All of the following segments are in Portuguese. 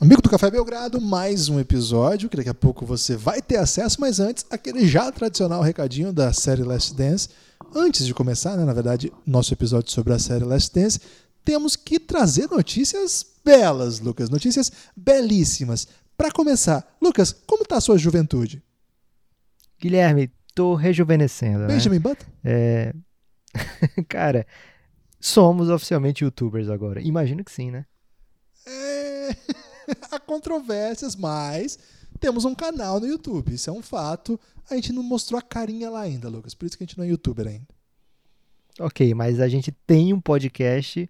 Amigo do Café Belgrado, mais um episódio que daqui a pouco você vai ter acesso, mas antes, aquele já tradicional recadinho da série Last Dance. Antes de começar, né, na verdade, nosso episódio sobre a série Last Dance, temos que trazer notícias belas, Lucas, notícias belíssimas. Para começar, Lucas, como tá a sua juventude? Guilherme, tô rejuvenescendo. Benjamin né? Button? É... Cara, somos oficialmente youtubers agora. Imagino que sim, né? É... Há controvérsias, mas temos um canal no YouTube. Isso é um fato. A gente não mostrou a carinha lá ainda, Lucas. Por isso que a gente não é youtuber ainda. Ok, mas a gente tem um podcast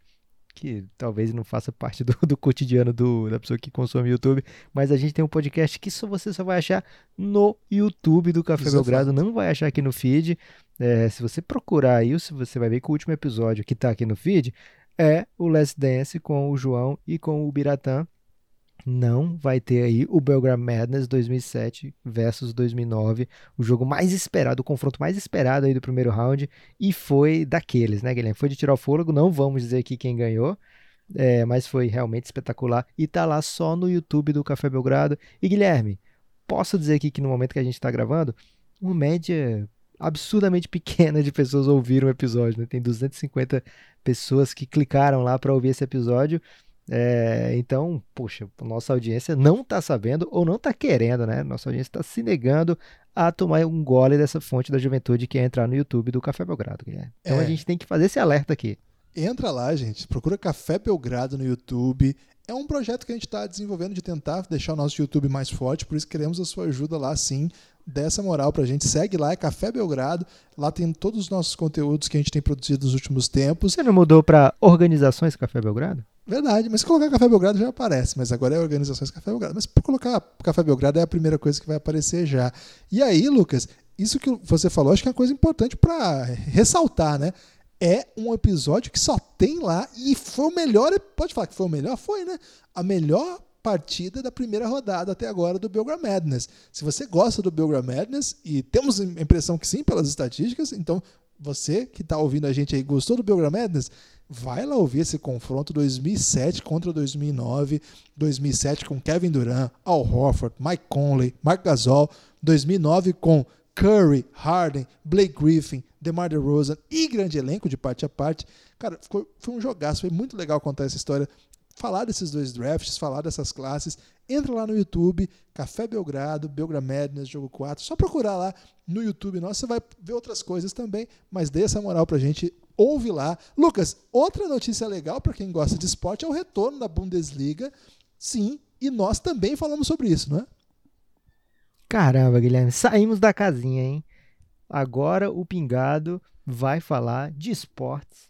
que talvez não faça parte do, do cotidiano do, da pessoa que consome YouTube, mas a gente tem um podcast que só você só vai achar no YouTube do Café Isso é Belgrado, não vai achar aqui no feed. É, se você procurar isso, você vai ver que o último episódio que está aqui no feed é o Last Dance com o João e com o Biratã. Não vai ter aí o Belgrade Madness 2007 versus 2009, o jogo mais esperado, o confronto mais esperado aí do primeiro round, e foi daqueles, né, Guilherme? Foi de tirar o fôlego, não vamos dizer aqui quem ganhou, é, mas foi realmente espetacular e tá lá só no YouTube do Café Belgrado. E Guilherme, posso dizer aqui que no momento que a gente está gravando, uma média absurdamente pequena de pessoas ouviram o episódio, né? Tem 250 pessoas que clicaram lá para ouvir esse episódio. É, então, poxa, nossa audiência não está sabendo ou não está querendo, né? Nossa audiência está se negando a tomar um gole dessa fonte da juventude que é entrar no YouTube do Café Belgrado, Guilherme. Então É. a gente tem que fazer esse alerta aqui. Entra lá, gente. Procura Café Belgrado no YouTube. É um projeto que a gente está desenvolvendo de tentar deixar o nosso YouTube mais forte, por isso queremos a sua ajuda lá sim. Dessa moral pra gente. Segue lá, é Café Belgrado. Lá tem todos os nossos conteúdos que a gente tem produzido nos últimos tempos. Você não mudou para Organizações Café Belgrado? Verdade, mas se colocar Café Belgrado já aparece, mas agora é Organizações Café Belgrado. Mas por colocar Café Belgrado é a primeira coisa que vai aparecer já. E aí, Lucas, isso que você falou, acho que é uma coisa importante para ressaltar, né? É um episódio que só tem lá e foi o melhor. Pode falar que foi o melhor? Foi, né? A melhor partida da primeira rodada até agora do Belgrade Madness. Se você gosta do Belgrade Madness, e temos a impressão que sim pelas estatísticas, então você que está ouvindo a gente aí gostou do Belgrade Madness, vai lá ouvir esse confronto 2007 contra 2009, 2007 com Kevin Durant, Al Horford, Mike Conley, Mark Gasol, 2009 com Curry, Harden, Blake Griffin, DeMar DeRozan e grande elenco de parte a parte. Cara, ficou, foi um jogaço, foi muito legal contar essa história, falar desses dois drafts, falar dessas classes. Entra lá no YouTube, Café Belgrado, Belgrade Madness, jogo 4. Só procurar lá no YouTube nosso, você vai ver outras coisas também, mas dê essa moral pra gente, ouve lá. Lucas, outra notícia legal para quem gosta de esporte é o retorno da Bundesliga. Sim, e nós também falamos sobre isso, não é? Caramba, Guilherme, saímos da casinha, hein? Agora o Pingado vai falar de esportes.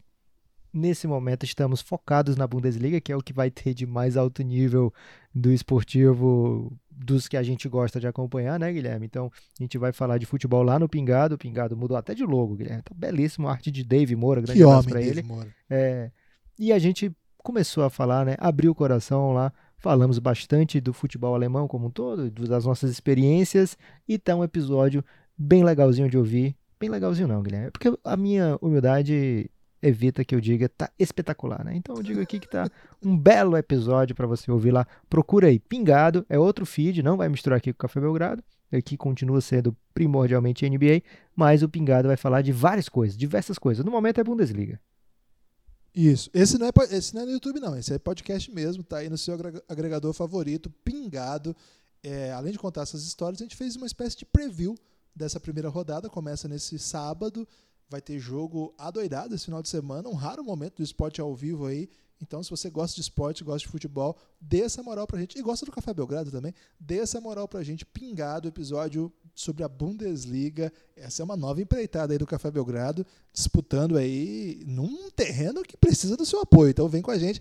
Nesse momento estamos focados na Bundesliga, que é o que vai ter de mais alto nível do esportivo dos que a gente gosta de acompanhar, né, Guilherme? Então a gente vai falar de futebol lá no Pingado. O Pingado mudou até de logo, Guilherme. Tá belíssimo, a arte de Dave Moura, grande Que abraço homem, pra Dave ele. É, e a gente começou a falar, né? Abriu o coração lá, falamos bastante do futebol alemão como um todo, das nossas experiências, e tá um episódio bem legalzinho de ouvir. Bem legalzinho não, Guilherme, porque a minha humildade evita que eu diga tá espetacular, né? Então eu digo aqui que tá um belo episódio para você ouvir lá. Procura aí, Pingado, é outro feed, não vai misturar aqui com o Café Belgrado. Aqui continua sendo primordialmente NBA, mas o Pingado vai falar de várias coisas, diversas coisas. No momento é Bundesliga. Isso. Esse não, é, esse não é no YouTube, não. Esse é podcast mesmo. Tá aí no seu agrega- agregador favorito, pingado. É, além de contar essas histórias, a gente fez uma espécie de preview dessa primeira rodada. Começa nesse sábado. Vai ter jogo adoidado esse final de semana. Um raro momento do esporte ao vivo aí. Então, se você gosta de esporte, gosta de futebol, dê essa moral pra gente. E gosta do Café Belgrado também. Dê essa moral pra gente. Pingado, episódio sobre a Bundesliga. Essa é uma nova empreitada aí do Café Belgrado disputando aí num terreno que precisa do seu apoio. Então vem com a gente.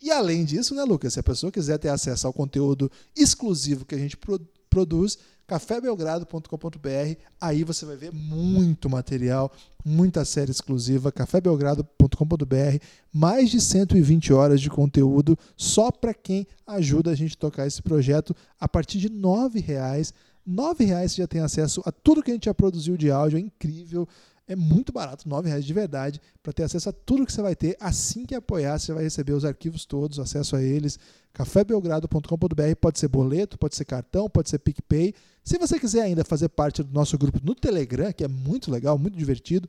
E além disso, né, Lucas, se a pessoa quiser ter acesso ao conteúdo exclusivo que a gente pro- produz, cafébelgrado.com.br, aí você vai ver muito material, muita série exclusiva, cafébelgrado.com.br, mais de 120 horas de conteúdo só para quem ajuda a gente a tocar esse projeto a partir de R$ 9,00. R$ 9,00 você já tem acesso a tudo que a gente já produziu de áudio, é incrível. É muito barato, R$ reais de verdade, para ter acesso a tudo que você vai ter. Assim que apoiar, você vai receber os arquivos todos, acesso a eles. cafébelgrado.com.br pode ser boleto, pode ser cartão, pode ser PicPay. Se você quiser ainda fazer parte do nosso grupo no Telegram, que é muito legal, muito divertido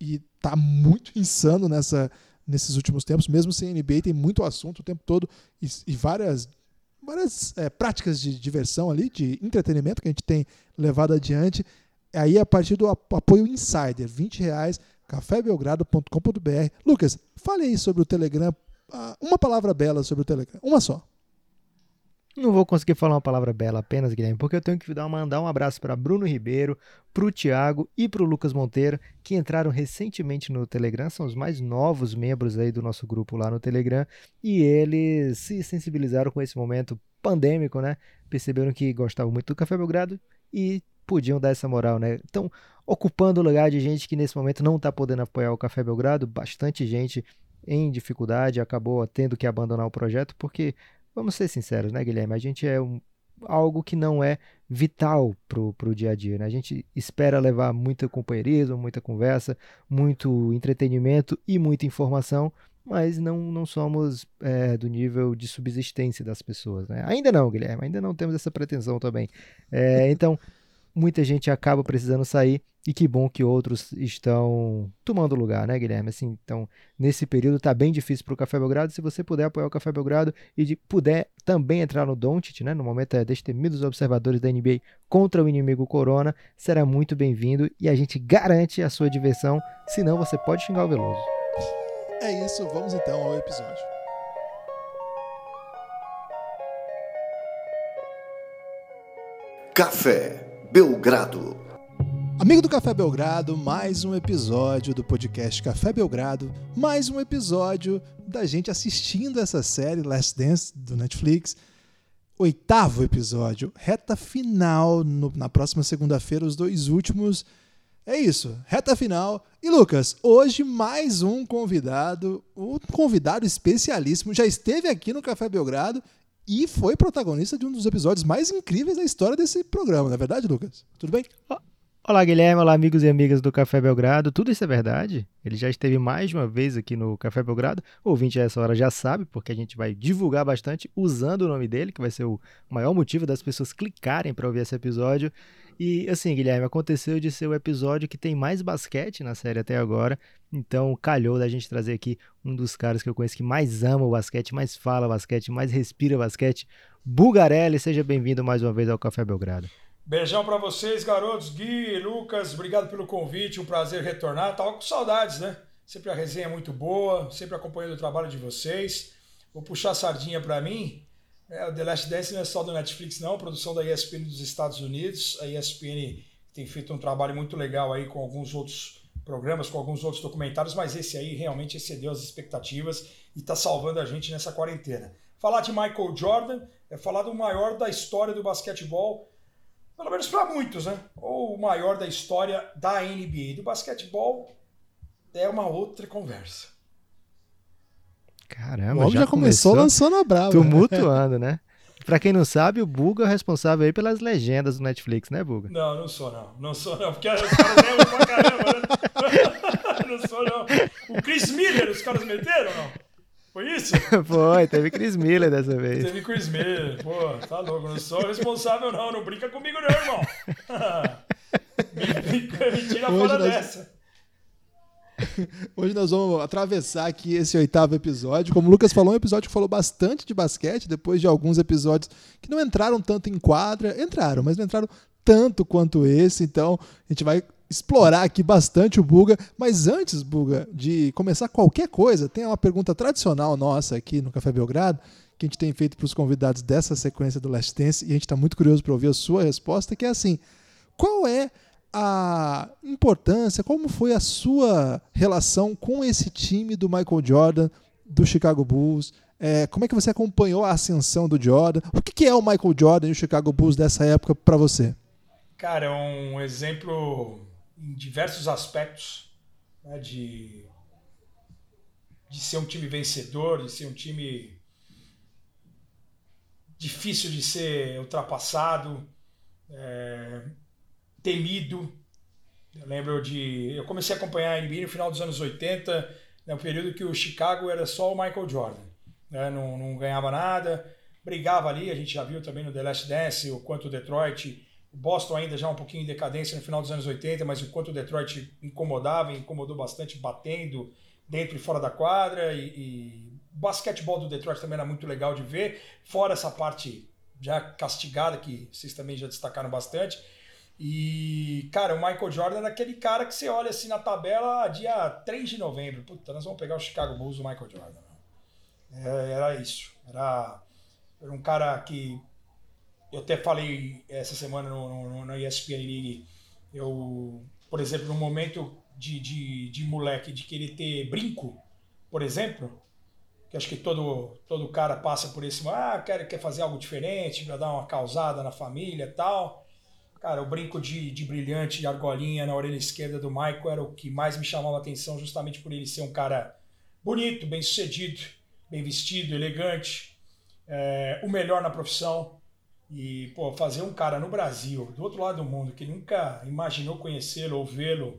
e tá muito insano nessa, nesses últimos tempos, mesmo sem NBA, tem muito assunto o tempo todo e, e várias várias é, práticas de diversão ali, de entretenimento que a gente tem levado adiante aí a partir do apoio Insider, 20 reais, cafébelgrado.com.br. Lucas, fale aí sobre o Telegram, uma palavra bela sobre o Telegram, uma só. Não vou conseguir falar uma palavra bela apenas, Guilherme, porque eu tenho que dar, mandar um abraço para Bruno Ribeiro, para o Thiago e para o Lucas Monteiro, que entraram recentemente no Telegram, são os mais novos membros aí do nosso grupo lá no Telegram, e eles se sensibilizaram com esse momento pandêmico, né? Perceberam que gostavam muito do Café Belgrado e podiam dar essa moral, né? Então, ocupando o lugar de gente que nesse momento não está podendo apoiar o Café Belgrado, bastante gente em dificuldade acabou tendo que abandonar o projeto, porque, vamos ser sinceros, né, Guilherme? A gente é um, algo que não é vital pro, pro dia a dia, né? A gente espera levar muito companheirismo, muita conversa, muito entretenimento e muita informação, mas não, não somos é, do nível de subsistência das pessoas, né? Ainda não, Guilherme, ainda não temos essa pretensão também. É, então, muita gente acaba precisando sair e que bom que outros estão tomando lugar, né, Guilherme? Assim, então, nesse período tá bem difícil para o Café Belgrado. Se você puder apoiar o Café Belgrado e de, puder também entrar no Doncic, né, no momento é destemidos observadores da NBA contra o inimigo Corona, será muito bem-vindo e a gente garante a sua diversão, senão você pode xingar o Veloso. É isso, vamos então ao episódio. Café Belgrado. Amigo do Café Belgrado, mais um episódio do podcast Café Belgrado, mais um episódio da gente assistindo essa série Last Dance do Netflix. Oitavo episódio, reta final no, na próxima segunda-feira, os dois últimos. É isso, reta final. E Lucas, hoje mais um convidado, um convidado especialíssimo, já esteve aqui no Café Belgrado e foi protagonista de um dos episódios mais incríveis da história desse programa, não é verdade, Lucas? Tudo bem? Olá, Guilherme. Olá, amigos e amigas do Café Belgrado. Tudo isso é verdade. Ele já esteve mais de uma vez aqui no Café Belgrado. O ouvinte a essa hora já sabe, porque a gente vai divulgar bastante usando o nome dele, que vai ser o maior motivo das pessoas clicarem para ouvir esse episódio. E assim, Guilherme, aconteceu de ser o episódio que tem mais basquete na série até agora. Então, calhou da gente trazer aqui um dos caras que eu conheço que mais ama o basquete, mais fala basquete, mais respira basquete. Bugarelli, seja bem-vindo mais uma vez ao Café Belgrado. Beijão para vocês, garotos. Gui, Lucas, obrigado pelo convite. Um prazer retornar. Tava com saudades, né? Sempre a resenha é muito boa, sempre acompanhando o trabalho de vocês. Vou puxar a sardinha para mim. É, o The Last Dance não é só do Netflix, não, produção da ESPN dos Estados Unidos. A ESPN tem feito um trabalho muito legal aí com alguns outros programas, com alguns outros documentários, mas esse aí realmente excedeu as expectativas e está salvando a gente nessa quarentena. Falar de Michael Jordan é falar do maior da história do basquetebol, pelo menos para muitos, né? Ou o maior da história da NBA. Do basquetebol é uma outra conversa. Caramba, já, já começou, começou lançando a brava. Tumultuando, né? Pra quem não sabe, o Buga é o responsável aí pelas legendas do Netflix, né, Buga? Não, não sou não. Não sou não, porque os caras lembram pra caramba, né? não sou não. O Chris Miller, os caras meteram ou não? Foi isso? Foi, teve Chris Miller dessa vez. Teve Chris Miller, pô, tá louco. Não sou responsável não, não brinca comigo não, irmão. me, me, me tira Hoje fora nós... dessa. Hoje nós vamos atravessar aqui esse oitavo episódio. Como o Lucas falou, um episódio que falou bastante de basquete, depois de alguns episódios que não entraram tanto em quadra. Entraram, mas não entraram tanto quanto esse. Então, a gente vai explorar aqui bastante o Buga. Mas antes, Buga, de começar qualquer coisa, tem uma pergunta tradicional nossa aqui no Café Belgrado, que a gente tem feito para os convidados dessa sequência do Last Dance, e a gente está muito curioso para ouvir a sua resposta, que é assim, qual é a importância, como foi a sua relação com esse time do Michael Jordan, do Chicago Bulls? É, como é que você acompanhou a ascensão do Jordan? O que é o Michael Jordan e o Chicago Bulls dessa época para você? Cara, é um exemplo em diversos aspectos né, de, de ser um time vencedor, de ser um time difícil de ser ultrapassado. É, temido, Eu lembro de. Eu comecei a acompanhar a NBA no final dos anos 80, no período que o Chicago era só o Michael Jordan. Né? Não, não ganhava nada, brigava ali, a gente já viu também no The Last Dance o quanto o Detroit. O Boston ainda já um pouquinho em decadência no final dos anos 80, mas o quanto o Detroit incomodava, incomodou bastante, batendo dentro e fora da quadra. E, e o basquetebol do Detroit também era muito legal de ver, fora essa parte já castigada que vocês também já destacaram bastante. E, cara, o Michael Jordan era aquele cara que você olha assim na tabela dia 3 de novembro. Puta, nós vamos pegar o Chicago Bulls do Michael Jordan. É, era isso. Era, era um cara que. Eu até falei essa semana no, no, no ESPN League. Eu, por exemplo, no momento de, de, de moleque de querer ter brinco, por exemplo, que acho que todo, todo cara passa por esse. Ah, quer, quer fazer algo diferente para dar uma causada na família tal Cara, o brinco de, de brilhante, de argolinha na orelha esquerda do Michael era o que mais me chamava a atenção, justamente por ele ser um cara bonito, bem sucedido, bem vestido, elegante, é, o melhor na profissão. E, pô, fazer um cara no Brasil, do outro lado do mundo, que nunca imaginou conhecê-lo ou vê-lo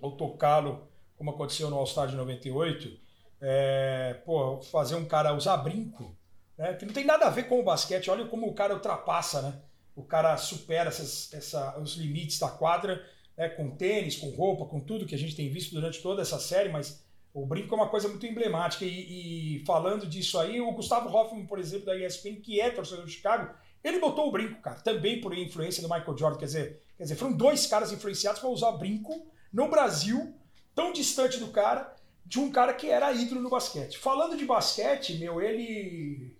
ou tocá-lo, como aconteceu no All-Star de 98, é, pô, fazer um cara usar brinco, né, que não tem nada a ver com o basquete, olha como o cara ultrapassa, né? O cara supera essas, essa, os limites da quadra, né, com tênis, com roupa, com tudo que a gente tem visto durante toda essa série, mas o brinco é uma coisa muito emblemática. E, e falando disso aí, o Gustavo Hoffman, por exemplo, da ESPN, que é torcedor do Chicago, ele botou o brinco, cara, também por influência do Michael Jordan. Quer dizer, quer dizer foram dois caras influenciados para usar brinco no Brasil, tão distante do cara, de um cara que era ídolo no basquete. Falando de basquete, meu, ele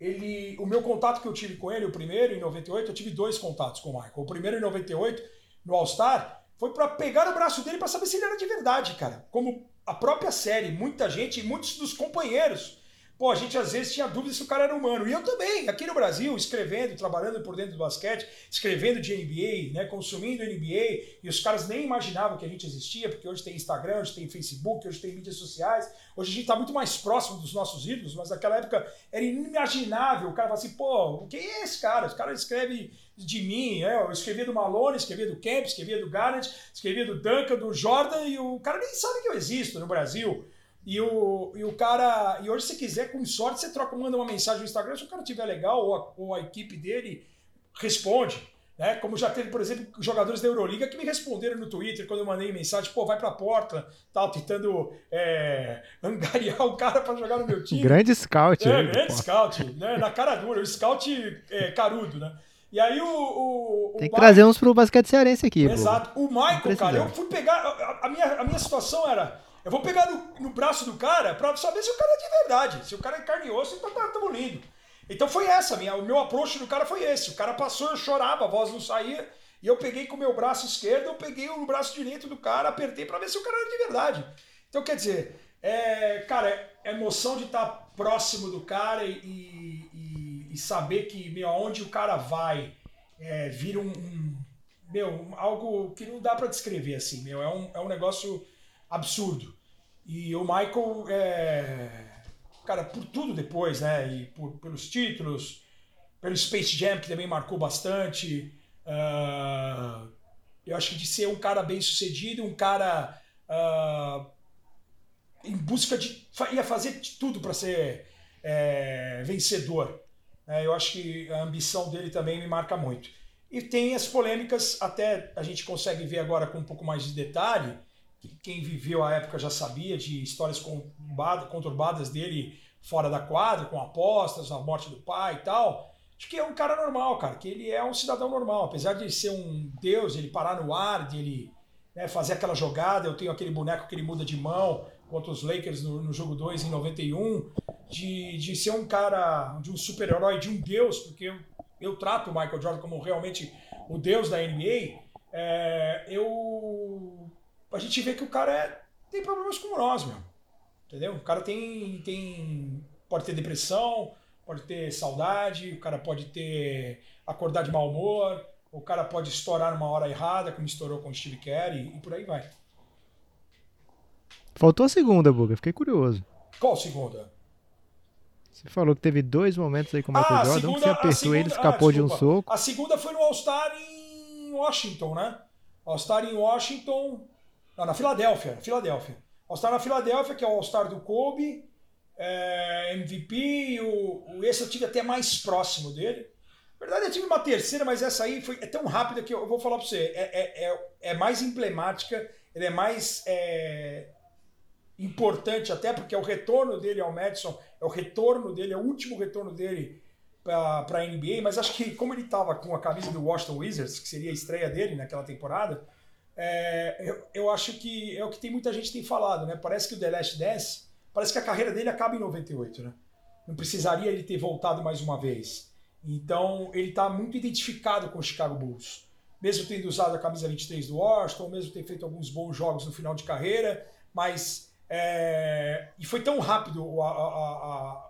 ele, o meu contato que eu tive com ele, o primeiro em 98, eu tive dois contatos com o Michael. O primeiro em 98, no All-Star, foi para pegar o braço dele para saber se ele era de verdade, cara. Como a própria série, muita gente, muitos dos companheiros Pô, a gente às vezes tinha dúvida se o cara era humano. E eu também, aqui no Brasil, escrevendo, trabalhando por dentro do basquete, escrevendo de NBA, né, consumindo NBA, e os caras nem imaginavam que a gente existia, porque hoje tem Instagram, hoje tem Facebook, hoje tem mídias sociais. Hoje a gente está muito mais próximo dos nossos ídolos, mas naquela época era inimaginável. O cara fala assim, pô, quem é esse cara? Os caras escreve de mim, né? eu escrevia do Malone, escrevia do Kemp, escrevia do Garnett, escrevia do Duncan, do Jordan, e o cara nem sabe que eu existo no Brasil. E o, e o cara. E hoje, se quiser, com sorte, você troca, manda uma mensagem no Instagram. Se o cara tiver legal, ou a, ou a equipe dele responde. Né? Como já teve, por exemplo, jogadores da Euroliga que me responderam no Twitter quando eu mandei mensagem, pô, vai pra porta, tal, tentando é, angariar o cara para jogar no meu time. Grande scout, é, aí, Grande pô. scout, né? Na cara dura, o scout é, carudo, né? E aí o. o, o Tem que trazer uns pro basquete cearense aqui. Exato. Pô. O Michael, cara, eu fui pegar. A, a, minha, a minha situação era eu vou pegar no, no braço do cara pra saber se o cara é de verdade. Se o cara é carne e osso, então tá, tamo lindo. Então foi essa, minha, o meu approach do cara foi esse. O cara passou, eu chorava, a voz não saía. E eu peguei com o meu braço esquerdo, eu peguei o braço direito do cara, apertei para ver se o cara era de verdade. Então, quer dizer, é, cara, é emoção de estar tá próximo do cara e, e, e, saber que, meu, aonde o cara vai, é, vira um, um, meu, algo que não dá para descrever, assim, meu, é um, é um negócio absurdo. E o Michael, é, cara, por tudo depois, né? E por, pelos títulos, pelo Space Jam, que também marcou bastante. Uh, eu acho que de ser um cara bem sucedido, um cara uh, em busca de. ia fazer de tudo para ser é, vencedor. É, eu acho que a ambição dele também me marca muito. E tem as polêmicas, até a gente consegue ver agora com um pouco mais de detalhe que quem viveu a época já sabia de histórias conturbadas dele fora da quadra, com apostas, a morte do pai e tal. Acho que é um cara normal, cara, que ele é um cidadão normal. Apesar de ser um deus, ele parar no ar, de ele né, fazer aquela jogada. Eu tenho aquele boneco que ele muda de mão contra os Lakers no, no jogo 2 em 91. De, de ser um cara, de um super-herói, de um deus, porque eu, eu trato o Michael Jordan como realmente o deus da NBA. É, eu a gente vê que o cara é, tem problemas como nós, meu. Entendeu? O cara tem, tem. Pode ter depressão, pode ter saudade, o cara pode ter. acordar de mau humor, o cara pode estourar numa hora errada, como estourou com o Steve Kerr, e, e por aí vai. Faltou a segunda, Buga, fiquei curioso. Qual segunda? Você falou que teve dois momentos aí com o Michael ah, Jordan, segunda, que você apertou segunda, ele, escapou ah, de um soco. A segunda foi no All-Star em Washington, né? All-Star em Washington, não, na Filadélfia, Filadélfia. All-Star na Filadélfia, que é o All-Star do Kobe, é, MVP, o, o, esse eu tive até mais próximo dele. Na verdade, eu tive uma terceira, mas essa aí foi, é tão rápida que eu, eu vou falar para você. É, é, é, é, mais emblemática, ele é mais é, importante até porque é o retorno dele ao Madison, é o retorno dele, é o último retorno dele para a NBA, mas acho que como ele estava com a camisa do Washington Wizards, que seria a estreia dele naquela temporada, é, eu, eu, acho que é o que tem muita gente tem falado, né? Parece que o The Last Dance, parece que a carreira dele acaba em 98, né? Não precisaria ele ter voltado mais uma vez. Então ele está muito identificado com o Chicago Bulls. Mesmo tendo usado a camisa 23 do Washington, mesmo ter feito alguns bons jogos no final de carreira, mas é, e foi tão rápido a, a, a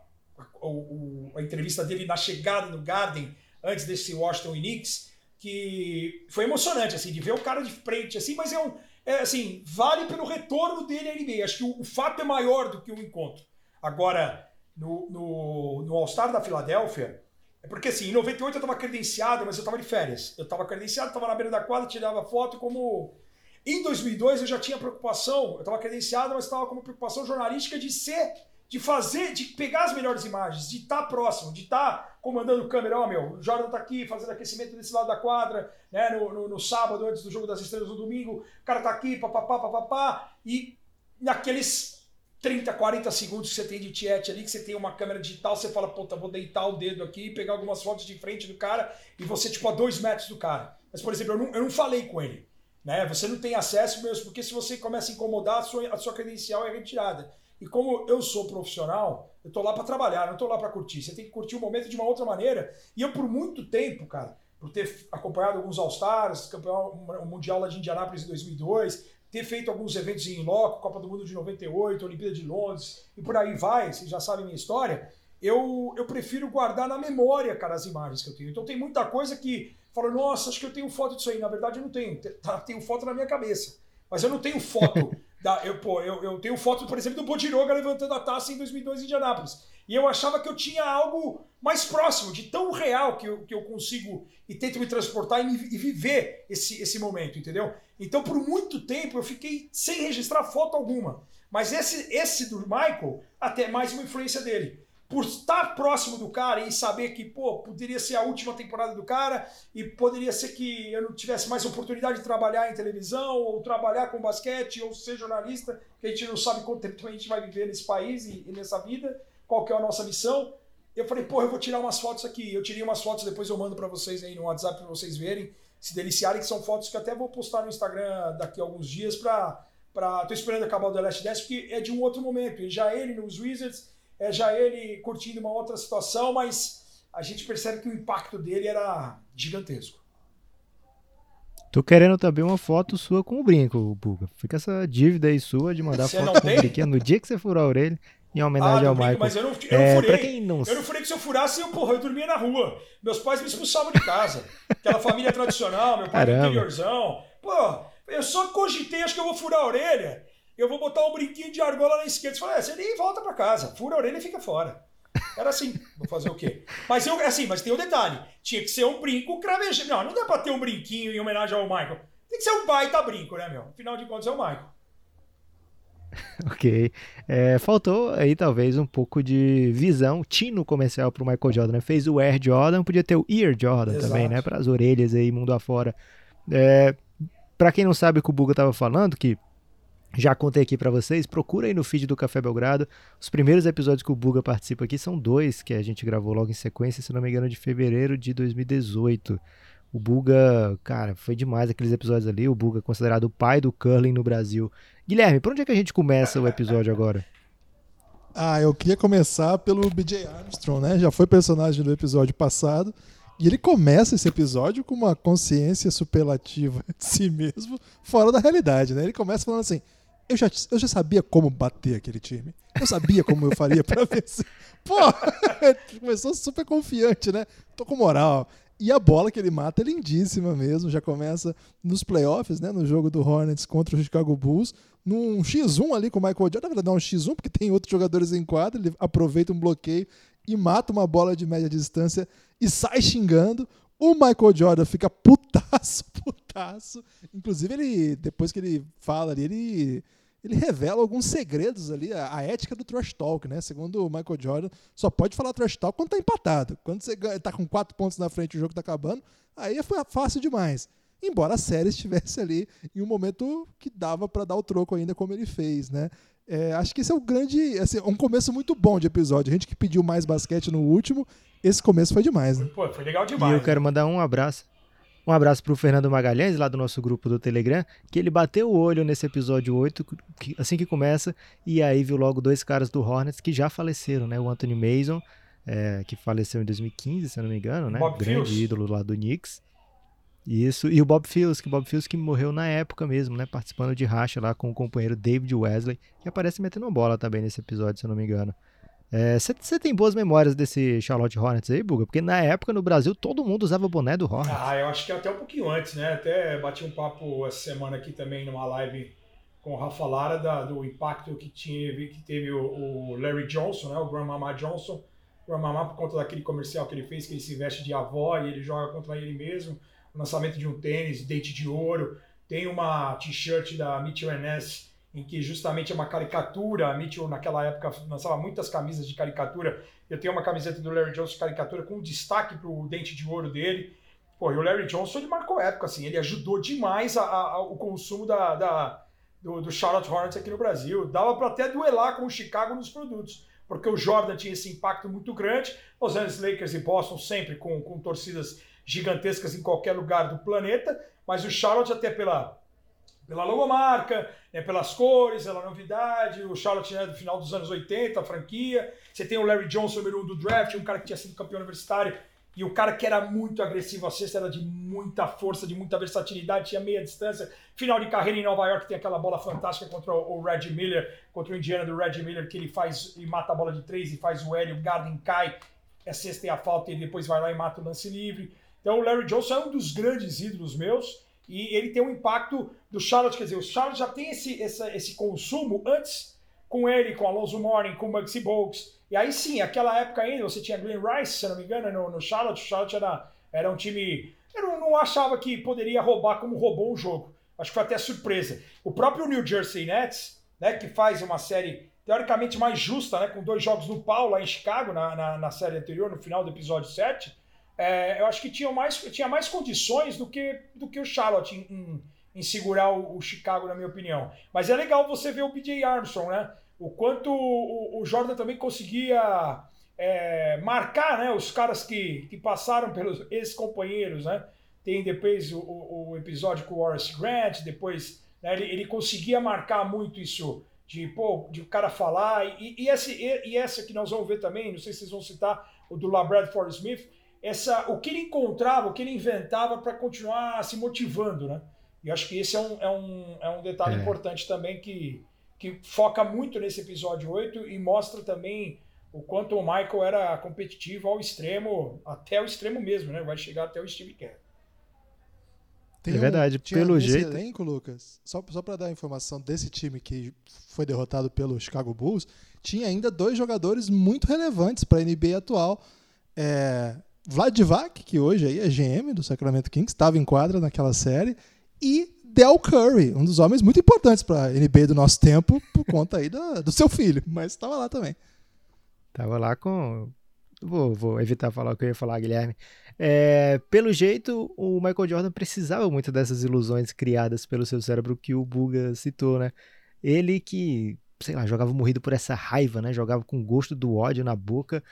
a entrevista dele na chegada no Garden, antes desse Washington e Knicks, que foi emocionante, assim, de ver o cara de frente, assim, mas é um, é, assim, vale pelo retorno dele à NBA. Acho que o, o fato é maior do que o encontro. Agora, no, no, no All-Star da Filadélfia, é porque assim, em 98 eu estava credenciado, mas eu estava de férias. Eu estava credenciado, estava na beira da quadra, tirava foto como... Em 2002 eu já tinha preocupação, eu estava credenciado, mas estava como preocupação jornalística de ser de fazer, de pegar as melhores imagens, de estar tá próximo, de estar tá comandando câmera. Ó, meu, o Jordan tá aqui fazendo aquecimento desse lado da quadra, né? No, no, no, sábado, antes do jogo das estrelas no domingo, o cara tá aqui, papapá, papapá, e naqueles 30, 40 segundos que você tem de chat ali, que você tem uma câmera digital, você fala, puta, vou deitar o dedo aqui, pegar algumas fotos de frente do cara, e você, tipo, a dois metros do cara. Mas, por exemplo, eu não, eu não falei com ele. Né? Você não tem acesso mesmo, porque se você começa a incomodar, a sua, a sua credencial é retirada. E como eu sou profissional, eu tô lá para trabalhar, não tô lá para curtir. Você tem que curtir o momento de uma outra maneira. E eu, por muito tempo, cara, por ter acompanhado alguns All-Stars, campeão mundial lá de Indianápolis em 2002, ter feito alguns eventos em loco, Copa do Mundo de 98, Olimpíada de Londres, e por aí vai, vocês já sabem minha história, eu, eu prefiro guardar na memória, cara, as imagens que eu tenho. Então tem muita coisa que fala, nossa, acho que eu tenho foto disso aí. Na verdade, eu não tenho. Tá, tenho foto na minha cabeça. Mas eu não tenho foto Da, eu, pô, eu, eu tenho foto, por exemplo, do Bodiroga levantando a taça em 2002 em Indianápolis. E eu achava que eu tinha algo mais próximo, de tão real que eu, que eu consigo e tento me transportar e, me, e viver esse, esse momento, entendeu? Então, por muito tempo, eu fiquei sem registrar foto alguma. Mas esse, esse do Michael, até mais uma influência dele por estar próximo do cara e saber que, pô, poderia ser a última temporada do cara e poderia ser que eu não tivesse mais oportunidade de trabalhar em televisão ou trabalhar com basquete ou ser jornalista, que a gente não sabe quanto tempo a gente vai viver nesse país e, e nessa vida, qual que é a nossa missão. Eu falei, pô, eu vou tirar umas fotos aqui. Eu tirei umas fotos, depois eu mando para vocês aí no WhatsApp para vocês verem, se deliciarem, que são fotos que até vou postar no Instagram daqui a alguns dias para... Pra... Tô esperando acabar o The Last Dance, porque é de um outro momento. E já ele nos Wizards é já ele curtindo uma outra situação, mas a gente percebe que o impacto dele era gigantesco. Tô querendo também uma foto sua com o brinco, Buga. Fica essa dívida aí sua de mandar você foto com o brinquinho no dia que você furar a orelha em homenagem ah, ao Michael. Mas eu não, eu é, não furei. Não... Eu não furei que se eu furasse, eu, porra, eu dormia na rua. Meus pais me expulsavam de casa. Aquela família tradicional, meu pai do interiorzão. Pô, eu só cogitei, acho que eu vou furar a orelha eu vou botar um brinquinho de argola na esquerda. Você fala, é, você nem volta para casa, fura a orelha e fica fora. Era assim, vou fazer o quê? Mas eu, assim, mas tem um detalhe: tinha que ser um brinco cravejado. Não, não dá para ter um brinquinho em homenagem ao Michael. Tem que ser um baita brinco, né, meu? Afinal de contas, é o Michael. Ok. É, faltou aí talvez um pouco de visão, tino comercial para o Michael Jordan. Né? Fez o Air Jordan, podia ter o Ear Jordan Exato. também, né? Para as orelhas aí, mundo afora. É, para quem não sabe o que o Buga estava falando, que já contei aqui para vocês, procura aí no feed do Café Belgrado. Os primeiros episódios que o Buga participa aqui são dois que a gente gravou logo em sequência, se não me engano, de fevereiro de 2018. O Buga, cara, foi demais aqueles episódios ali. O Buga é considerado o pai do curling no Brasil. Guilherme, por onde é que a gente começa o episódio agora? Ah, eu queria começar pelo BJ Armstrong, né? Já foi personagem do episódio passado. E ele começa esse episódio com uma consciência superlativa de si mesmo, fora da realidade, né? Ele começa falando assim: eu já, eu já sabia como bater aquele time. Eu sabia como eu faria para vencer. Pô, começou super confiante, né? Tô com moral. E a bola que ele mata é lindíssima mesmo. Já começa nos playoffs, né? No jogo do Hornets contra o Chicago Bulls. Num X1 ali com o Michael Jordan. Na verdade, não é um X1, porque tem outros jogadores em quadra. Ele aproveita um bloqueio e mata uma bola de média distância e sai xingando. O Michael Jordan fica putaço, putaço. Inclusive, ele, depois que ele fala ali, ele, ele revela alguns segredos ali, a, a ética do trash talk, né? Segundo o Michael Jordan, só pode falar trash talk quando tá empatado. Quando você ganha- tá com quatro pontos na frente e o jogo tá acabando, aí foi fácil demais. Embora a série estivesse ali em um momento que dava pra dar o troco ainda, como ele fez, né? É, acho que esse é o grande. Assim, um começo muito bom de episódio. A gente que pediu mais basquete no último, esse começo foi demais, né? Pô, foi legal E demais. eu quero mandar um abraço. Um abraço pro Fernando Magalhães, lá do nosso grupo do Telegram, que ele bateu o olho nesse episódio 8, que- assim que começa, e aí viu logo dois caras do Hornets que já faleceram, né? O Anthony Mason, é, que faleceu em 2015, se eu não me engano, né? Bob Grande Fields. ídolo lá do Knicks. Isso, e o Bob Fields, que o Bob Fields que morreu na época mesmo, né? Participando de racha lá com o companheiro David Wesley, que aparece metendo bola também nesse episódio, se eu não me engano. Você tem boas memórias desse Charlotte Hornets aí, Buga? Porque na época no Brasil todo mundo usava o boné do Hornets. Ah, eu acho que até um pouquinho antes, né? Até bati um papo essa semana aqui também numa live com o Rafa Lara da- do impacto que, tinha, que teve o, o Larry Johnson, né? O Grandmama Johnson. Grandmama por conta daquele comercial que ele fez, que ele se veste de avó e ele joga contra ele mesmo. O lançamento de um tênis, dente de ouro. Tem uma t-shirt da Mitchell Ness em que justamente é uma caricatura. A Mitchell naquela época lançava muitas camisas de caricatura. Eu tenho uma camiseta do Larry Johnson de caricatura com destaque para o dente de ouro dele. Pô, e o Larry Johnson ele marcou época, assim, ele ajudou demais a, a- o consumo da, da- do, do Charlotte Hornets aqui no Brasil. Dava para até duelar com o Chicago nos produtos, porque o Jordan tinha esse impacto muito grande. Los Angeles Lakers e Boston sempre com, com torcidas gigantescas em qualquer lugar do planeta, mas o Charlotte até pela, pela logomarca, né, pelas cores, pela novidade, o Charlotte é do final dos anos 80, a franquia. Você tem o Larry Johnson, número um do draft, um cara que tinha sido campeão universitário, e o cara que era muito agressivo, a cesta era de muita força, de muita versatilidade, tinha meia distância. Final de carreira em Nova York tem aquela bola fantástica contra o Reggie Miller, contra o Indiana do Reggie Miller, que ele faz e mata a bola de três e faz o L, o Garden cai, a cesta e a falta, e ele depois vai lá e mata o lance livre. Então o Larry Johnson é um dos grandes ídolos meus, e ele tem um impacto do Charlotte, quer dizer, o Charlotte já tem esse, essa- esse consumo antes com ele, com Alonso Mourning, com Muggsy Bogues. E aí sim, aquela época ainda, você tinha Glenn Rice, se não me engano, no, no Charlotte. O Charlotte era, era um time. Eu não, não achava que poderia roubar como roubou o jogo. Acho que foi até surpresa. O próprio New Jersey Nets, né, que faz uma série teoricamente mais justa, né, com dois jogos no pau lá em Chicago, na, na, na série anterior, no final do episódio 7, é, eu acho que tinha mais, tinha mais condições do que, do que o Charlotte em, em, em segurar o, o Chicago, na minha opinião. Mas é legal você ver o BJ Armstrong, né? O quanto o, o Jordan também conseguia é, marcar né, os caras que, que passaram pelos ex-companheiros, né? Tem depois o, o, episódio com o Horace Grant, depois né, ele, ele conseguia marcar muito isso de, pô, de o cara falar. E, e, esse, e, e essa que nós vamos ver também, não sei se vocês vão citar, o do LaBradford Smith, essa, o que ele encontrava, o que ele inventava para continuar se motivando, né? E acho que esse é um, é um, é um detalhe É. importante também que, que foca muito nesse episódio 8 e mostra também o quanto o Michael era competitivo ao extremo, até o extremo mesmo, né? Vai chegar até o Steve Kerr. Tem É verdade, tinha pelo jeito- elenco, Lucas, só, só para dar a informação desse time que foi derrotado pelo Chicago Bulls, tinha ainda dois jogadores muito relevantes para a NBA atual. É, Vlad Divac, que hoje aí é GM do Sacramento Kings, estava em quadra naquela série, e Del Curry, um dos homens muito importantes para NBA do nosso tempo, por conta aí do, do seu filho, mas estava lá também. Tava lá com. Vou, vou evitar falar o que eu ia falar, Guilherme. É, pelo jeito, o Michael Jordan precisava muito dessas ilusões criadas pelo seu cérebro que o Buga citou, né? Ele que, sei lá, jogava morrido por essa raiva, né? Jogava com gosto do ódio na boca.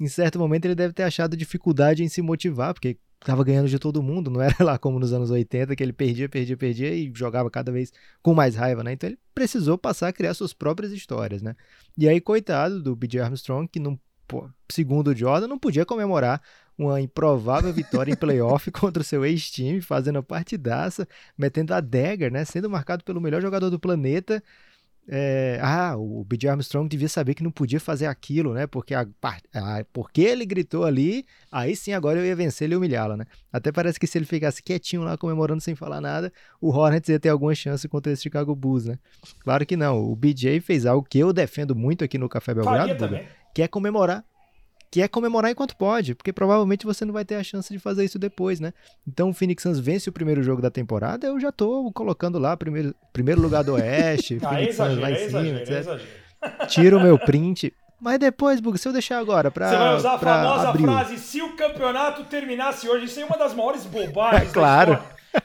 Em certo momento ele deve ter achado dificuldade em se motivar, porque estava ganhando de todo mundo, não era lá como nos anos 80 que ele perdia, perdia, perdia e jogava cada vez com mais raiva, né? Então ele precisou passar a criar suas próprias histórias, né? E aí, coitado do B.J. Armstrong, que segundo o Jordan, não podia comemorar uma improvável vitória em playoff contra o seu ex-time, fazendo a partidaça, metendo a dagger, né? Sendo marcado pelo melhor jogador do planeta. É, ah, o B.J. Armstrong devia saber que não podia fazer aquilo, né? Porque, a, a- porque ele gritou ali, aí sim agora eu ia vencer ele e humilhá-lo, né? Até parece que se ele ficasse quietinho lá comemorando sem falar nada, o Hornets ia ter alguma chance contra esse Chicago Bulls, né? Claro que não. O BJ fez algo que eu defendo muito aqui no Café Belgrado, que é comemorar que é comemorar enquanto pode, porque provavelmente você não vai ter a chance de fazer isso depois, né? Então o Phoenix Suns vence o primeiro jogo da temporada, eu já tô colocando lá primeiro, primeiro lugar do Oeste, Ah, Phoenix Suns exagero, lá em é cima, exagero, é etc. Tira o meu print. Mas depois, Bug, se eu deixar agora pra, Você vai usar a famosa abril. frase: se o campeonato terminasse hoje, isso é uma das maiores bobagens. É claro.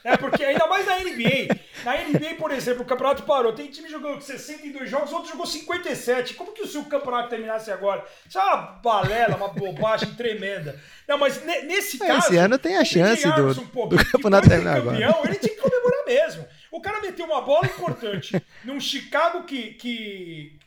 É porque ainda mais na NBA. Na NBA, por exemplo, o campeonato parou. Tem time jogando 62 jogos, outro jogou 57. Como que se o campeonato terminasse agora? Isso é uma balela, uma bobagem tremenda. Não, mas ne- nesse caso. esse ano tem a chance do- Armstrong, pô, do campeonato terminar agora. campeão, Ele tinha que comemorar mesmo. O cara meteu uma bola importante num Chicago que, que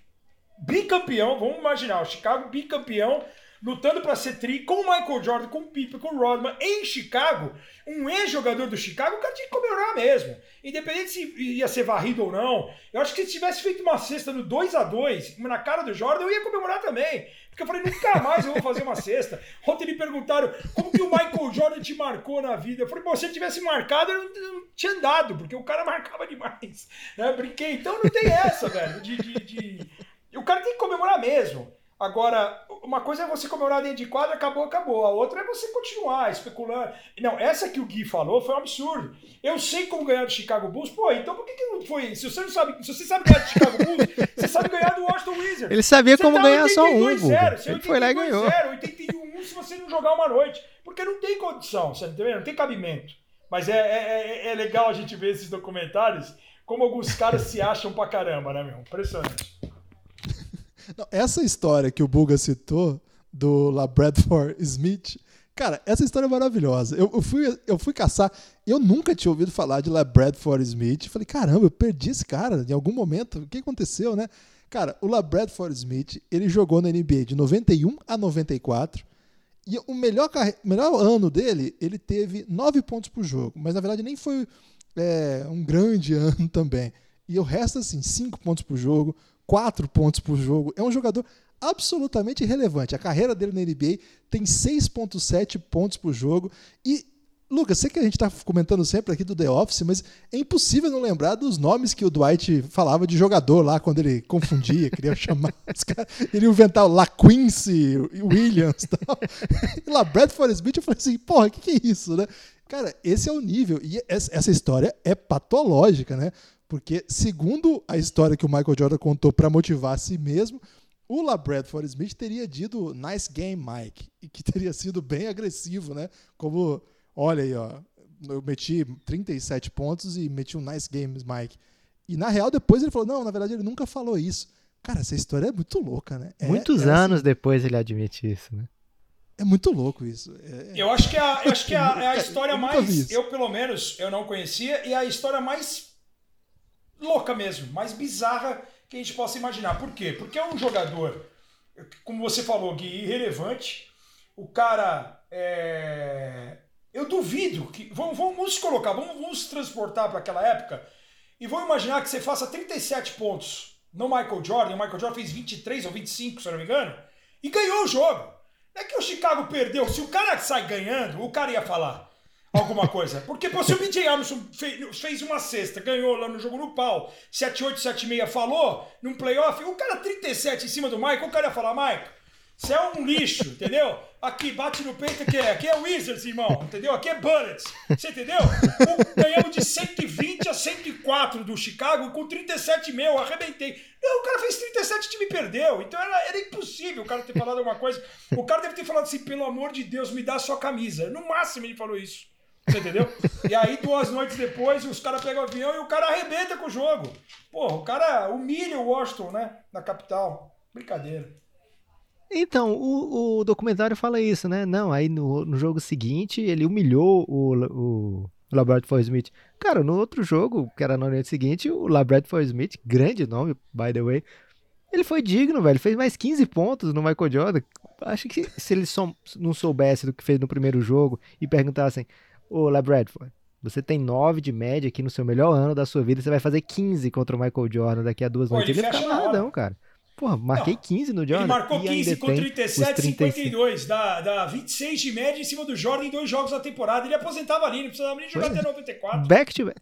bicampeão, vamos imaginar, o Chicago bicampeão, lutando para ser tri com o Michael Jordan, com o Pippen, com o Rodman em Chicago, um ex-jogador do Chicago, o cara tinha que comemorar mesmo. Independente se ia ser varrido ou não. Eu acho que se tivesse feito uma cesta no 2 a 2 na cara do Jordan, eu ia comemorar também. Porque eu falei, nunca mais eu vou fazer uma cesta. Ontem me perguntaram como que o Michael Jordan te marcou na vida. Eu falei, pô, se ele tivesse marcado, eu não, tinha andado, porque o cara marcava demais. Né? Brinquei. Então não tem essa, velho, de- de- de... O cara tem que comemorar mesmo. Agora, uma coisa é você comemorar dentro de quadra, acabou, acabou. A outra é você continuar especulando. Não, essa que o Gui falou foi um absurdo. Eu sei como ganhar do Chicago Bulls. Pô, então por que, que não foi? Se você não sabe, se você sabe ganhar do Chicago Bulls, você sabe ganhar do Washington Wizards. Ele sabia Você como tá ganhar só um, 82-0, Buga. você é Ele foi lá e ganhou. 82-0, 81 se você não jogar uma noite. Porque não tem condição, você tá entendendo? Não tem cabimento. Mas é, é, é- é legal a gente ver esses documentários, como alguns caras se acham pra caramba, né, meu? Impressionante. Não, essa história que o Buga citou do La Bradford Smith, cara, essa história é maravilhosa. Eu, eu fui, eu fui caçar, eu nunca tinha ouvido falar de La Bradford Smith. Falei, caramba, eu perdi esse cara em algum momento. O que aconteceu, né? Cara, o La Bradford Smith, ele jogou na NBA de 91 a 94. E o melhor, carre- melhor ano dele, ele teve 9 pontos por jogo. Mas na verdade nem foi é, um grande ano também. E o resto, assim, 5 pontos por jogo, 4 pontos por jogo. É um jogador absolutamente irrelevante. A carreira dele na NBA tem 6,7 pontos por jogo. E, Lucas, sei que a gente está comentando sempre aqui do The Office, mas é impossível não lembrar dos nomes que o Dwight falava de jogador lá quando ele confundia, queria chamar os caras. Ele o La Quincy, Williams e tal. E lá, Bradford Smith, eu falei assim, porra, o que, que é isso, né? Cara, esse é o nível. E essa história é patológica, né? Porque, segundo a história que o Michael Jordan contou para motivar a si mesmo, o La Bradford Smith teria dito nice game, Mike, e que teria sido bem agressivo, né? Como, olha aí, ó, eu meti 37 pontos e meti um nice game, Mike. E na real, depois ele falou: não, na verdade ele nunca falou isso. Cara, essa história é muito louca, né? É- Muitos é, assim, anos depois ele admite isso, né? é muito louco isso. É- Eu acho que, é a, acho que é a, é a história Eu mais. Eu, pelo menos, eu não conhecia, e é a história mais louca mesmo, mais bizarra que a gente possa imaginar. Por quê? Porque é um jogador, como você falou, Gui, irrelevante. O cara. é, Eu duvido que. Vamos, vamos colocar, vamos, vamos transportar para aquela época e vamos imaginar que você faça 37 pontos no Michael Jordan. O Michael Jordan fez 23 ou 25, se não me engano, e ganhou o jogo. É que o Chicago perdeu. Se o cara sai ganhando, o cara ia falar alguma coisa. Porque pô, se o BJ Armstrong fez, fez uma cesta, ganhou lá no jogo no pau, 7-8, 7-6 falou, num playoff, o cara 37 em cima do Michael, o cara ia falar, Michael, você é um lixo, entendeu? Aqui, bate no peito que é. Aqui é Wizards, irmão, entendeu? Aqui é Bullets, você entendeu? O- Ganhamos de 120 a 104 do Chicago com 37 meu, arrebentei. Não, o cara fez 37 e o time perdeu. Então era, era impossível o cara ter falado alguma coisa. O cara deve ter falado assim, pelo amor de Deus, me dá a sua camisa. No máximo ele falou isso. Você entendeu? E aí, duas noites depois, os caras pegam o avião e o cara arrebenta com o jogo. Porra, o cara humilha o Washington, né? Na capital. Brincadeira. Então, o, o documentário fala isso, né? Não, aí no, no jogo seguinte ele humilhou o, o, Labrador Smith. Cara, no outro jogo, que era na noite seguinte, o Labrador Smith, grande nome, by the way, ele foi digno, velho. Fez mais 15 pontos no Michael Jordan. Acho que se ele não soubesse do que fez no primeiro jogo e perguntassem, ô Labradford, você tem 9 de média aqui no seu melhor ano da sua vida, você vai fazer 15 contra o Michael Jordan daqui a duas Pô, noites. ele Ele hora. amarradão, cara. Porra, marquei Não, 15 no Jordan. Ele marcou e ainda 15 com tem 37 os 35. 52. Dá, dá 26 de média em cima do Jordan em dois jogos da temporada. Ele aposentava ali, não precisava nem jogar Foi. até 94. Back to back.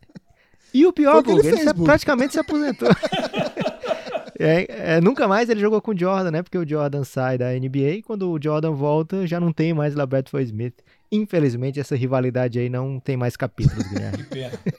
E o pior, que ele Guga, ele, fez, se- praticamente se aposentou. É, é, nunca mais ele jogou com o Jordan, né? Porque o Jordan sai da NBA e quando o Jordan volta já não tem mais LaBradford Smith. Infelizmente, essa rivalidade aí não tem mais capítulos, Guilherme. Que pena.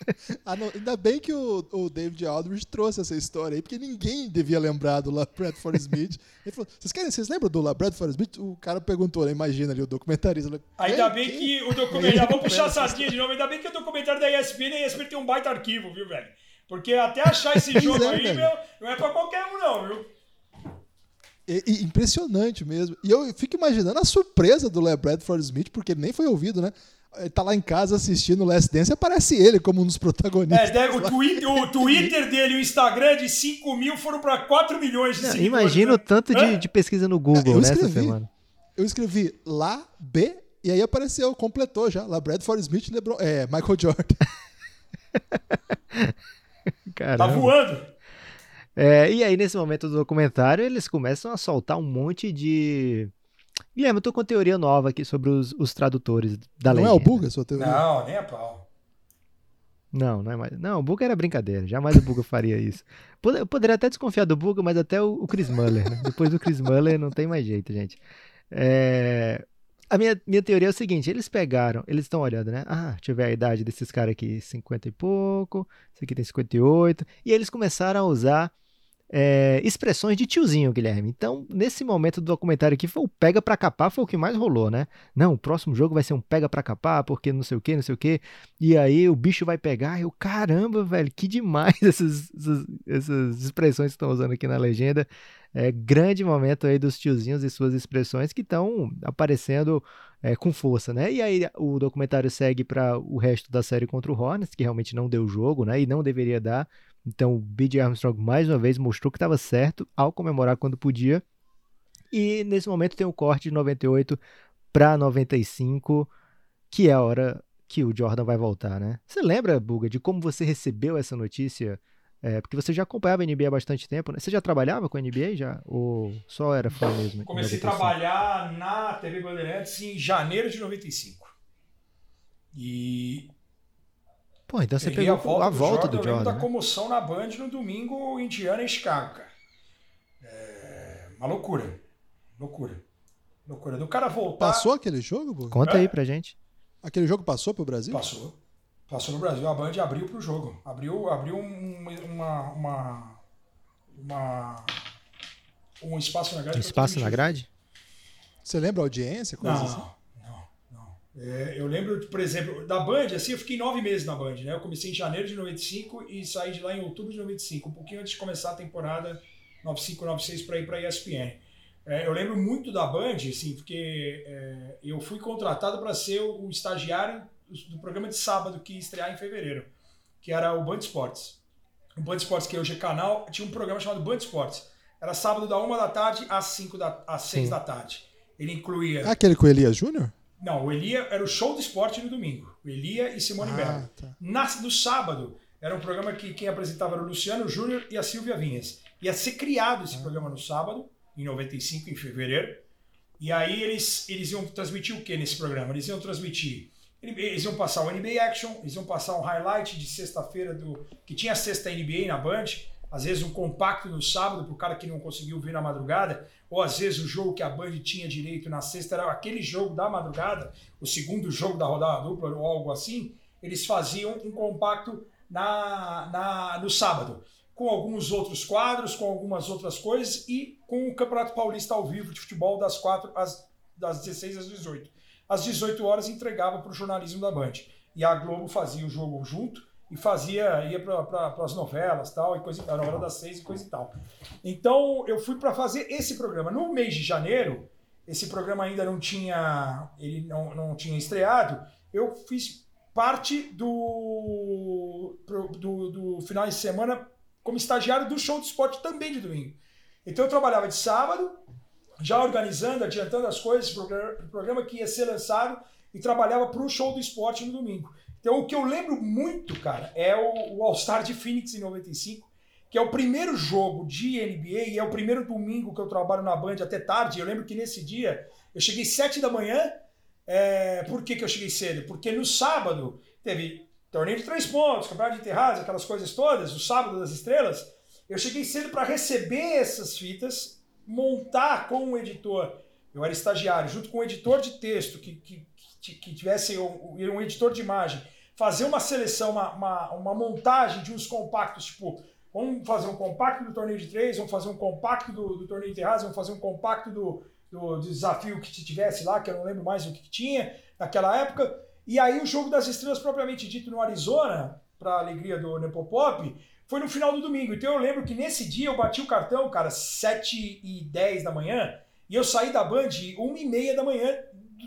Ah, não, ainda bem que o, o David Aldridge trouxe essa história aí, porque ninguém devia lembrar do LaBradford Smith. Ele falou: vocês querem, vocês lembram do LaBradford Smith? O cara perguntou, né? Imagina ali o documentarista. Ainda "Quem? bem Quem?" que o documentário. Vamos puxar a sardinha de novo. Ainda bem que o documentário da ESPN, a ESPN tem um baita arquivo, viu, velho? Porque até achar esse jogo é, aí, velho. meu, não é pra qualquer um, não, viu? E- e impressionante mesmo. E eu fico imaginando a surpresa do LeBradford Smith, porque ele nem foi ouvido, né? Ele tá lá em casa assistindo o Last Dance e aparece ele como um dos protagonistas. É, deve- o, Twitter, o Twitter dele e o Instagram de 5 mil foram pra 4 milhões de Não, seguidores. imagina o né? tanto de, de pesquisa no Google Eu nessa escrevi. semana. Eu escrevi lá, B, e aí apareceu, completou já. Lá, Bradford Smith, LeBron, é, Michael Jordan. Tá voando. É, e aí, nesse momento do documentário, eles começam a soltar um monte de. Guilherme, eu tô com teoria nova aqui sobre os, os tradutores da Não legenda. é o Buga, sua teoria? Não, nem a pau. Não, não é mais. Não, o Buga era brincadeira. Jamais o Buga faria isso. Eu poderia até desconfiar do Buga, mas até o, o Chris Muller. né? Depois do Chris Muller não tem mais jeito, gente. É, A minha, minha teoria é o seguinte: eles pegaram, eles estão olhando, né? Ah, deixa eu ver a idade desses caras aqui, 50 e pouco, esse aqui tem 58. E eles começaram a usar é, expressões de tiozinho, Guilherme. Então, nesse momento do documentário aqui, foi o pega pra capar, foi o que mais rolou, né? Não, o próximo jogo vai ser um pega pra capar, porque não sei o que, não sei o que. E aí o bicho vai pegar, eu, caramba, velho, que demais essas, essas, essas expressões que estão usando aqui na legenda. É grande momento aí dos tiozinhos e suas expressões que estão aparecendo é, com força, né? E aí o documentário segue para o resto da série contra o Hornets, que realmente não deu jogo, né? E não deveria dar. Então o B.J. Armstrong mais uma vez mostrou que estava certo ao comemorar quando podia. E nesse momento tem o corte de 98 para 95, que é a hora que o Jordan vai voltar, né? Você lembra, Buga, de como você recebeu essa notícia? É, porque você já acompanhava a NBA há bastante tempo, né? Você já trabalhava com a NBA já? Ou só era fã mesmo? Comecei a 95? trabalhar na TV Bandeirantes em janeiro de 95. E Pô, então você peguei pegou a volta, do eu lembro Jordan. da né? comoção na Band no domingo, Indiana e Chicago, cara. É uma loucura. Loucura. Loucura. Do cara voltar. Passou aquele jogo? Conta É. aí pra gente. Aquele jogo passou pro Brasil? Passou. Passou no Brasil. A Band abriu pro jogo. Abriu, abriu um, uma, uma, uma- um espaço na grade. pra Espaço na grade? Você lembra a audiência? Coisa Não, assim? É, eu lembro, por exemplo, da Band, assim, eu fiquei nove meses na Band, né? Eu comecei em janeiro de 95 e saí de lá em outubro de 95, um pouquinho antes de começar a temporada 95, 96 para ir para a ESPN. É, eu lembro muito da Band, assim, porque é, eu fui contratado para ser o, o estagiário do, programa de sábado que ia estrear em fevereiro, que era o Band Esportes. O Band Esportes, que hoje é canal, tinha um programa chamado Band Esportes. Era sábado da uma da tarde às 5 da, às 6 Sim. da tarde. Ele incluía Ah, Aquele com Elias Júnior? Não, o Elia era o show do esporte no domingo. O Elia e Simone. Ah, tá. Na, no sábado, era um programa que quem apresentava era o Luciano Júnior e a Silvia Vinhas. Ia ser criado esse programa no sábado, em 95, em fevereiro. E aí eles, eles iam transmitir o que nesse programa? Eles iam transmitir. Eles iam passar o NBA Action, eles iam passar um highlight de sexta-feira do. que tinha sexta NBA na Band, às vezes um compacto no sábado para o cara que não conseguiu vir na madrugada, ou às vezes o jogo que a Band tinha direito na sexta era aquele jogo da madrugada, o segundo jogo da rodada dupla ou algo assim, eles faziam um compacto na, na, no sábado, com alguns outros quadros, com algumas outras coisas e com o Campeonato Paulista ao vivo de futebol das, 4, às, das 16 às 18. Às 18 horas entregava para o jornalismo da Band. E a Globo fazia o jogo junto e fazia, ia para pra, as novelas tal, e coisa e tal, hora das seis e coisa e tal. Então eu fui para fazer esse programa. No mês de janeiro, esse programa ainda não tinha, ele não, não tinha estreado, eu fiz parte do, do, do final de semana como estagiário do show de esporte também de domingo. Então eu trabalhava de sábado, já organizando, adiantando as coisas, programa, programa que ia ser lançado e trabalhava para o show do esporte no domingo. Então o que eu lembro muito, cara, é o, o All-Star de Phoenix em 95, que é o primeiro jogo de NBA e é o primeiro domingo que eu trabalho na Band até tarde. Eu lembro que nesse dia eu cheguei sete da manhã. É, por que, que eu cheguei cedo? Porque no sábado teve torneio de três pontos, campeonato de terrazas, aquelas coisas todas, o sábado das estrelas. Eu cheguei cedo para receber essas fitas, montar com o editor. Eu era estagiário, junto com o editor de texto, que, que, que tivesse um, um editor de imagem, fazer uma seleção, uma, uma, uma, montagem de uns compactos, tipo, vamos fazer um compacto do torneio de três, vamos fazer um compacto do, do torneio de terras, vamos fazer um compacto do, do, desafio que tivesse lá, que eu não lembro mais o que tinha naquela época. E aí o jogo das estrelas propriamente dito no Arizona, para alegria do Nepopop, foi no final do domingo. Então eu lembro que nesse dia eu bati o cartão, cara, 7 e 10 da manhã, e eu saí da Band 1 e meia da manhã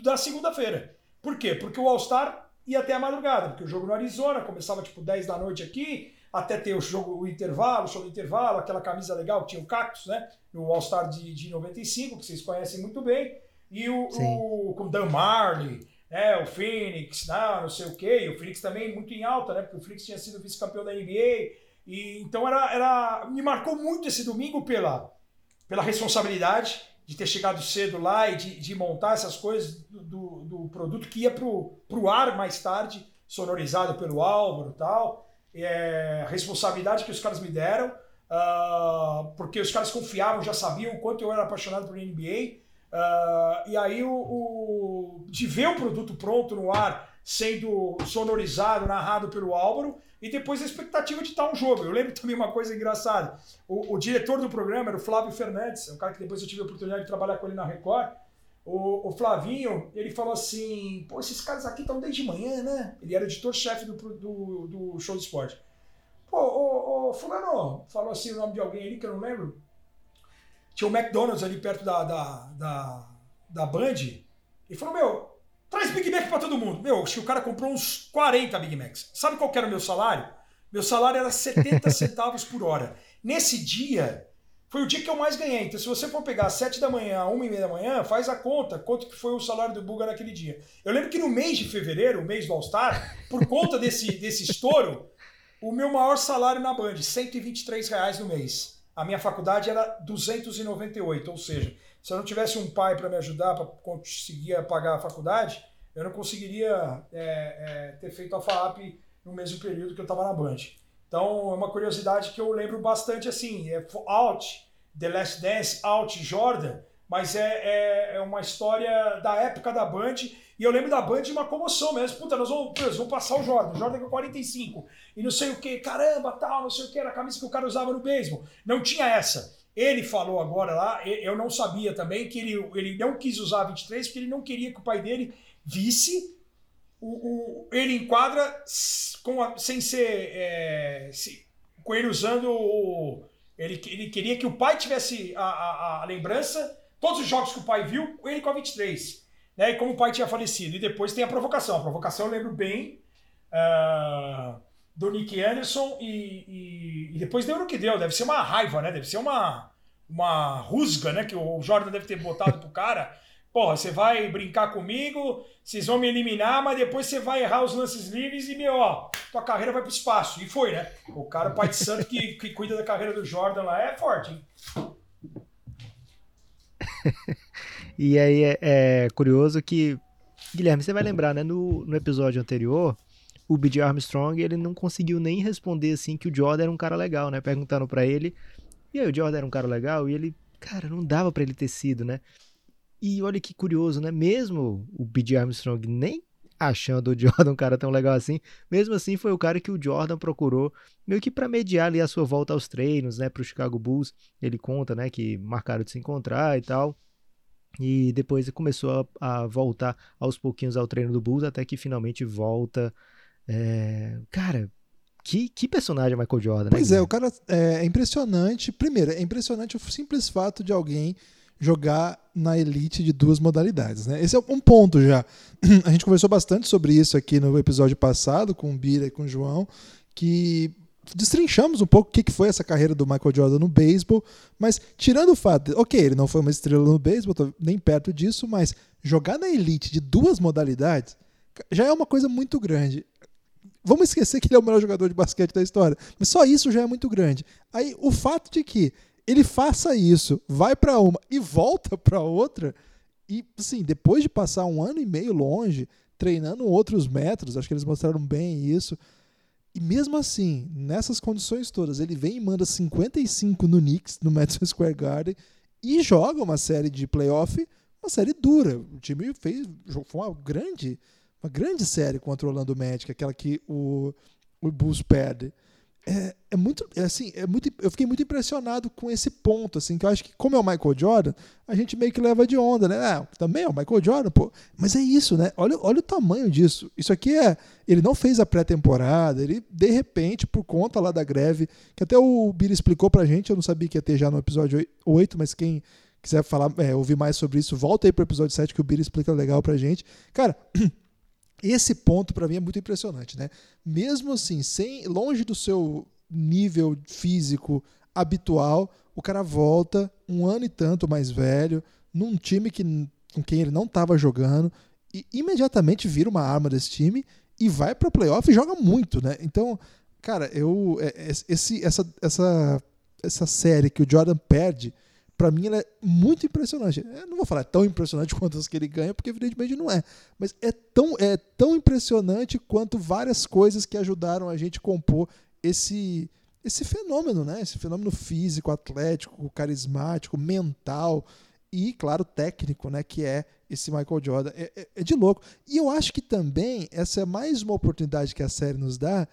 da segunda-feira. Por quê? Porque o All-Star ia até a madrugada, porque o jogo no Arizona começava tipo 10 da noite aqui, até ter o jogo, o intervalo, o show do intervalo, aquela camisa legal que tinha o Cactus, né? No All-Star de, de 95, que vocês conhecem muito bem. E o, o com Dan Marley, é, o Phoenix, não, não sei o quê. E o Phoenix também muito em alta, né? Porque o Phoenix tinha sido vice-campeão da NBA. E, então era, era, me marcou muito esse domingo pela, pela responsabilidade de ter chegado cedo lá e de, de montar essas coisas do, do, produto que ia pro, pro ar mais tarde, sonorizado pelo Álvaro e tal. É, responsabilidade que os caras me deram, uh, porque os caras confiavam, já sabiam o quanto eu era apaixonado por NBA. Uh, ah, e aí o, o, de ver o produto pronto no ar, sendo sonorizado, narrado pelo Álvaro, e depois a expectativa de estar um jogo. Eu lembro também uma coisa engraçada. O, o diretor do programa era o Flávio Fernandes, é um cara que depois eu tive a oportunidade de trabalhar com ele na Record. O, o Flavinho, ele falou assim: pô, esses caras aqui estão desde manhã, né? Ele era editor-chefe do, do, do, show de esporte. Pô, o, o Fulano falou assim o nome de alguém ali que eu não lembro. Tinha o McDonald's ali perto da, da, da, da Band. E falou: Meu, Traz Big Mac pra todo mundo. Meu, acho que o cara comprou uns 40 Big Macs. Sabe qual era o meu salário? Meu salário era 70 centavos por hora. Nesse dia, foi o dia que eu mais ganhei. Então, se você for pegar 7 da manhã, 1 e meia da manhã, faz a conta, quanto que foi o salário do Buga naquele dia. Eu lembro que no mês de fevereiro, o mês do All-Star, por conta desse, desse estouro, o meu maior salário na Band, 123 reais no mês. A minha faculdade era 298, ou seja, se eu não tivesse um pai para me ajudar para conseguir pagar a faculdade, eu não conseguiria é, é, ter feito a FAAP no mesmo período que eu estava na Band. Então, é uma curiosidade que eu lembro bastante assim, é Out, The Last Dance, Out, Jordan, mas é, é, é, uma história da época da Band, e eu lembro da Band de uma comoção mesmo, puta, nós vamos, nós vamos passar o Jordan, Jordan com 45, e não sei o que, caramba, tal, não sei o que, era a camisa que o cara usava no beisebol. Não tinha essa. Ele falou agora lá, eu não sabia também, que ele, ele não quis usar a 23 porque ele não queria que o pai dele visse o, o ele enquadra com a, sem ser é, se, com ele usando o, ele, ele queria que o pai tivesse a, a, a, lembrança, todos os jogos que o pai viu, ele com a 23. Né, e como o pai tinha falecido. E depois tem a provocação. A provocação eu lembro bem uh, do Nick Anderson e, e, e, depois deu no que deu. Deve ser uma raiva, né? Deve ser uma, uma rusga, né? Que o Jordan deve ter botado pro cara. Porra, você vai brincar comigo, vocês vão me eliminar, mas depois você vai errar os lances livres e, meu, ó, tua carreira vai pro espaço. E foi, né? O cara, o pai de santo que, que cuida da carreira do Jordan lá é forte, hein? e aí é, é, curioso que, Guilherme, você vai lembrar, né? No, no episódio anterior, o B.J. Armstrong, ele não conseguiu nem responder assim que o Jordan era um cara legal, né? Perguntando para ele. E aí o Jordan era um cara legal e ele, cara, não dava para ele ter sido, né? E olha que curioso, né? Mesmo o B.J. Armstrong nem achando o Jordan um cara tão legal assim, mesmo assim foi o cara que o Jordan procurou meio que para mediar ali a sua volta aos treinos, né, para o Chicago Bulls. Ele conta, né, que marcaram de se encontrar e tal. E depois começou a, a voltar aos pouquinhos ao treino do Bulls até que finalmente volta. É... Cara, que, que personagem Michael Jordan, né? Pois é, o cara é, é impressionante. Primeiro, é impressionante o simples fato de alguém jogar na elite de duas modalidades. Né? Esse é um ponto já. A gente conversou bastante sobre isso aqui no episódio passado com o Bira e com o João, que destrinchamos um pouco o que foi essa carreira do Michael Jordan no beisebol, mas tirando o fato, de, ok, ele não foi uma estrela no beisebol, nem perto disso, mas jogar na elite de duas modalidades já é uma coisa muito grande. Vamos esquecer que ele é o melhor jogador de basquete da história, mas só isso já é muito grande. Aí o fato de que ele faça isso, vai para uma e volta para outra, e assim, depois de passar um ano e meio longe, treinando outros metros, acho que eles mostraram bem isso. E mesmo assim, nessas condições todas, ele vem e manda 55 no Knicks, no Madison Square Garden, e joga uma série de playoff, uma série dura. O time fez foi uma grande, uma grande série contra o Orlando Magic, aquela que o, o Bulls perde é, é muito, é assim, é muito, eu fiquei muito impressionado com esse ponto, assim, que eu acho que como é o Michael Jordan, a gente meio que leva de onda, né? Ah, também é o Michael Jordan, pô. Mas é isso, né? Olha, olha o tamanho disso. Isso aqui é, ele não fez a pré-temporada, ele de repente por conta lá da greve, que até o Billy explicou pra gente, eu não sabia que ia ter já no episódio 8, mas quem quiser falar, é, ouvir mais sobre isso, volta aí pro episódio 7 que o Billy explica legal pra gente. Cara, Esse ponto para mim é muito impressionante, né? Mesmo assim, sem longe do seu nível físico habitual, o cara volta um ano e tanto mais velho, num time que, com quem ele não estava jogando, e imediatamente vira uma arma desse time e vai para playoff e joga muito, né? Então, cara, eu é, é, esse, essa, essa, essa série que o Jordan perde para mim ela é muito impressionante. Eu não vou falar tão impressionante quanto as que ele ganha, porque evidentemente não é. Mas é tão, é tão impressionante quanto várias coisas que ajudaram a gente compor esse, esse fenômeno, né? Esse fenômeno físico, atlético, carismático, mental e, claro, técnico, né? Que é esse Michael Jordan. É, é, é de louco. E eu acho que também essa é mais uma oportunidade que a série nos dá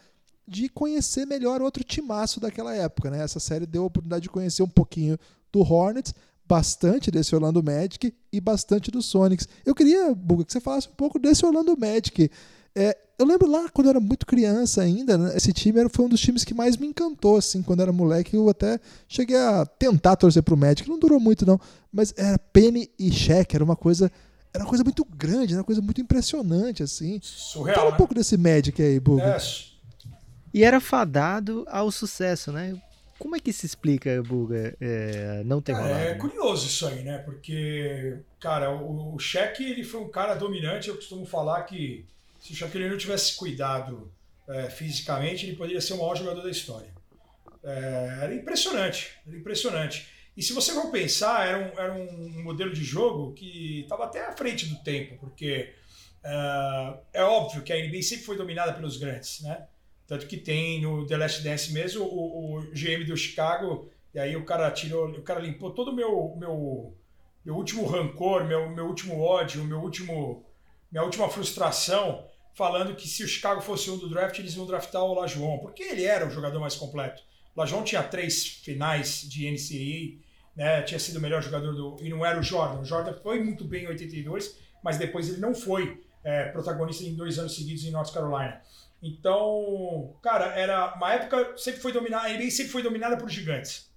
de conhecer melhor outro timaço daquela época, né? Essa série deu a oportunidade de conhecer um pouquinho do Hornets, bastante desse Orlando Magic e bastante do Sonics. Eu queria, Buga, que você falasse um pouco desse Orlando Magic. É, eu lembro lá quando eu era muito criança ainda, né, esse time era, foi um dos times que mais me encantou, assim, quando eu era moleque. Eu até cheguei a tentar torcer pro Magic, não durou muito não, mas era Penny e Shaq, era uma coisa era uma coisa muito grande, era uma coisa muito impressionante, assim. Surreal, Fala né? um pouco desse Magic aí, Buga. É, E era fadado ao sucesso, né? Como é que se explica, Buga, é, não ter rolado? É curioso isso aí, né? Porque, cara, o, o Shaq, ele foi um cara dominante. Eu costumo falar que se o Shaquille não tivesse cuidado é, fisicamente, ele poderia ser o maior jogador da história. É, era impressionante, era impressionante. E se você for pensar, era um, era um modelo de jogo que estava até à frente do tempo, porque é, é óbvio que a NBA sempre foi dominada pelos grandes, né? Tanto que tem no The Last Dance mesmo o, o GM do Chicago, e aí o cara tirou, o cara limpou todo o meu, meu, meu último rancor, meu, meu último ódio, meu último, minha última frustração, falando que se o Chicago fosse um do draft, eles iam draftar o Lajoão, porque ele era o jogador mais completo. O Lajoão tinha três finais de NCAA, né, tinha sido o melhor jogador do. E não era o Jordan. O Jordan foi muito bem em 82, mas depois ele não foi é, protagonista em dois anos seguidos em North Carolina. Então, cara, era uma época sempre foi dominada, a NBA sempre foi dominada por gigantes.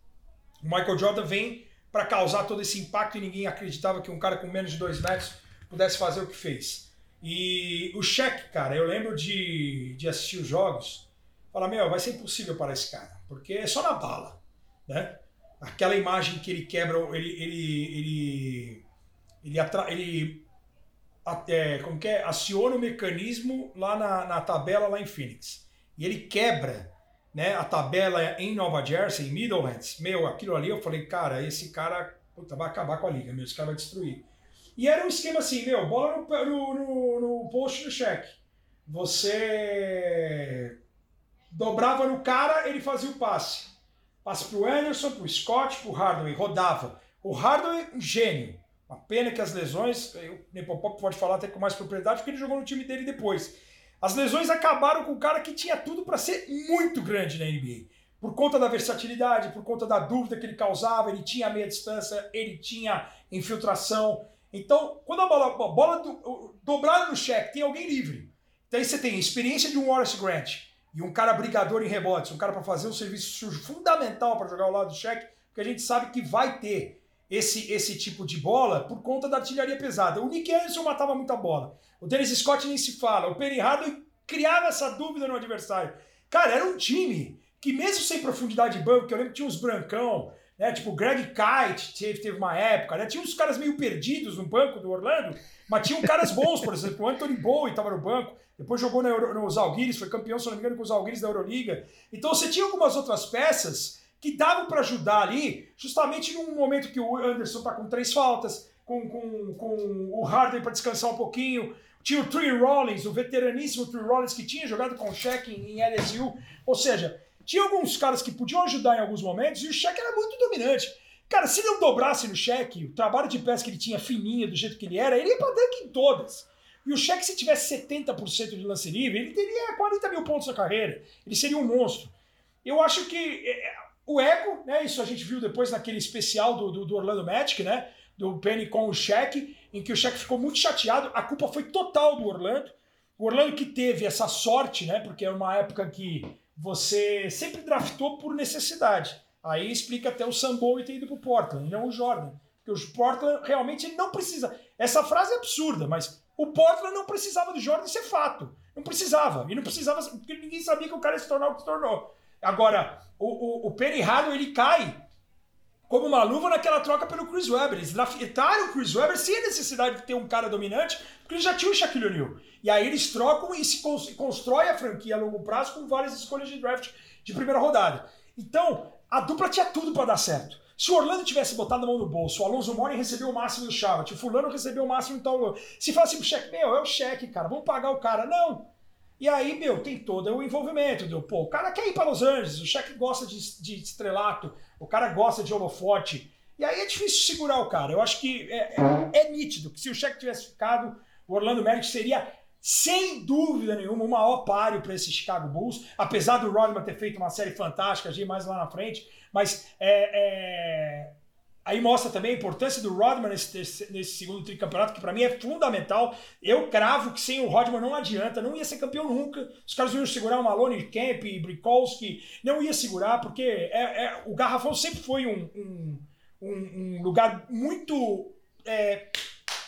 O Michael Jordan vem para causar todo esse impacto e ninguém acreditava que um cara com menos de dois metros pudesse fazer o que fez. E o Shaq, cara, eu lembro de, de assistir os jogos, falar, meu, vai ser impossível para esse cara, porque é só na bala, né? Aquela imagem que ele quebra, ele ele ele ele, atra, ele é, como que é? aciona o mecanismo lá na, na tabela lá em Phoenix. E ele quebra né, a tabela em Nova Jersey, em Middlelands. Meu, aquilo ali eu falei, cara, esse cara puta, vai acabar com a liga, meu, esse cara vai destruir. E era um esquema assim, meu, bola no, no, no, no post do cheque. Você dobrava no cara, ele fazia o passe. Passe pro Anderson, pro Scott, pro Hardaway, rodava. O Hardaway, um gênio. Uma pena que as lesões, o Nepopop pode falar até com mais propriedade, porque ele jogou no time dele depois. As lesões acabaram com um cara que tinha tudo para ser muito grande na NBA. Por conta da versatilidade, por conta da dúvida que ele causava, ele tinha meia distância, ele tinha infiltração. Então, quando a bola, a bola do, dobrada no cheque, tem alguém livre. Então aí você tem a experiência de um Wallace Grant e um cara brigador em rebotes, um cara para fazer um serviço fundamental para jogar ao lado do cheque, porque a gente sabe que vai ter esse, esse tipo de bola por conta da artilharia pesada. O Nick Anderson matava muita bola. O Dennis Scott nem se fala. O Penny Hardaway criava essa dúvida no adversário. Cara, era um time que mesmo sem profundidade de banco, que eu lembro que tinha uns brancão, né? Tipo Greg Kite teve, teve uma época, né? Tinha uns caras meio perdidos no banco do Orlando, mas tinham caras bons, por exemplo, o Anthony Bowie estava no banco, depois jogou no Euro, nos Alguires, foi campeão, se não me engano, com os Alguires da Euroliga. Então você tinha algumas outras peças que davam para ajudar ali, justamente num momento que o Anderson tá com três faltas, com, com, com o Harden para descansar um pouquinho. Tinha o Tree Rollins, o veteraníssimo Tree Rollins, que tinha jogado com o Shaq em, LSU. Ou seja, tinha alguns caras que podiam ajudar em alguns momentos e o Shaq era muito dominante. Cara, se não dobrasse no Shaq, o trabalho de peça que ele tinha fininho, do jeito que ele era, ele ia pra dunk em todas. E o Shaq, se tivesse 70% de lance livre, ele teria 40 mil pontos na carreira. Ele seria um monstro. Eu acho que é, o ego, né? Isso a gente viu depois naquele especial do, do, do Orlando Magic, né? Do Penny com o Shaq, em que o Shaq ficou muito chateado. A culpa foi total do Orlando. O Orlando que teve essa sorte, né? Porque é uma época que você sempre draftou por necessidade. Aí explica até o Sam Bowie ter ido pro Portland, não o Jordan. Porque o Portland realmente não precisa. Essa frase é absurda, mas o Portland não precisava do Jordan, isso é fato. Não precisava. E não precisava, porque ninguém sabia que o cara ia se tornar o que se tornou. Agora, o, o, o Hardaway, ele cai como uma luva naquela troca pelo Chris Webber. Eles draftaram o Chris Webber sem a necessidade de ter um cara dominante, porque eles já tinham o Shaquille O'Neal. E aí eles trocam e se constrói a franquia a longo prazo com várias escolhas de draft de primeira rodada. Então, a dupla tinha tudo para dar certo. Se o Orlando tivesse botado a mão no bolso, o Alonso Mori recebeu o máximo do Charlotte, o fulano recebeu o máximo do tal... Se falasse pro cheque, meu, é o cheque, cara, vamos pagar o cara. Não. E aí, meu, tem todo o envolvimento. Deu, pô, o cara quer ir para Los Angeles, o cheque gosta de, de estrelato, o cara gosta de holofote. E aí é difícil segurar o cara. Eu acho que é, é, é nítido que se o cheque tivesse ficado, o Orlando Magic seria sem dúvida nenhuma, o maior páreo para esse Chicago Bulls, apesar do Rodman ter feito uma série fantástica, a mais lá na frente, mas é, é... aí mostra também a importância do Rodman nesse, nesse segundo tricampeonato, que para mim é fundamental. Eu cravo que sem o Rodman não adianta, não ia ser campeão nunca. Os caras iam segurar o Malone, Kemp, Brikolski, não ia segurar, porque é, é, o Garrafão sempre foi um, um, um, um lugar muito é,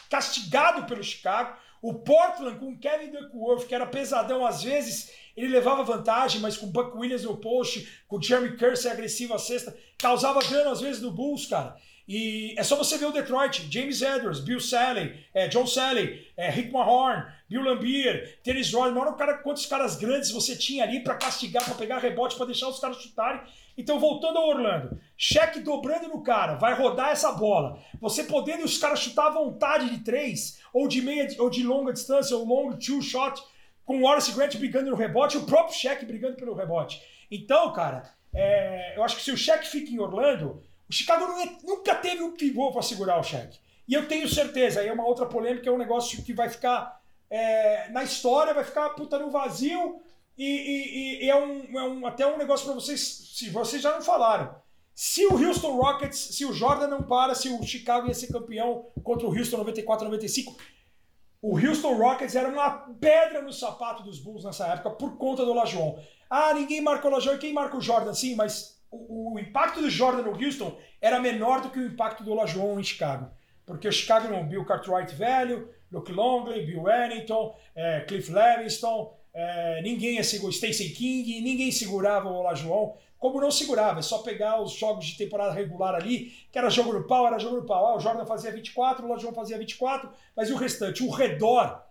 castigado pelo Chicago o Portland com Kevin Duckworth, que era pesadão às vezes, ele levava vantagem, mas com Buck Williams no post, com Jeremy Kersey agressivo à sexta, causava dano às vezes no Bulls, cara. E é só você ver o Detroit, James Edwards, Bill Sally, é, John Sally, é, Rick Mahorn, Bill Lambier, Dennis Rodman, olha cara, quantos caras grandes você tinha ali para castigar, para pegar rebote, para deixar os caras chutarem. Então, voltando ao Orlando, cheque dobrando no cara, vai rodar essa bola. Você podendo os caras chutar à vontade de três, ou de meia, ou de longa distância, ou long two shot, com o Horace Grant brigando no rebote, o próprio cheque brigando pelo rebote. Então, cara, é, eu acho que se o cheque fica em Orlando, o Chicago nunca teve um pivô para segurar o cheque. E eu tenho certeza, aí é uma outra polêmica, é um negócio que vai ficar é, na história, vai ficar puta no vazio, e, e, e é, um, é um, até um negócio para vocês, se vocês já não falaram. Se o Houston Rockets, se o Jordan não para, se o Chicago ia ser campeão contra o Houston 94-95, o Houston Rockets era uma pedra no sapato dos Bulls nessa época por conta do Lajoão. Ah, ninguém marcou o Lajoão e quem marca o Jordan? Sim, mas o, o, impacto do Jordan no Houston era menor do que o impacto do Lajoão em Chicago. Porque o Chicago não, Bill Cartwright velho, Luke Longley, Bill Wennington, é, Cliff Levingston, é, ninguém ia segurar Stacey King, ninguém segurava o Olajuwon. Como não segurava, é só pegar os jogos de temporada regular ali, que era jogo no pau, era jogo no pau. Ah, o Jordan fazia 24, o Olajuwon fazia 24, mas e o restante? O redor.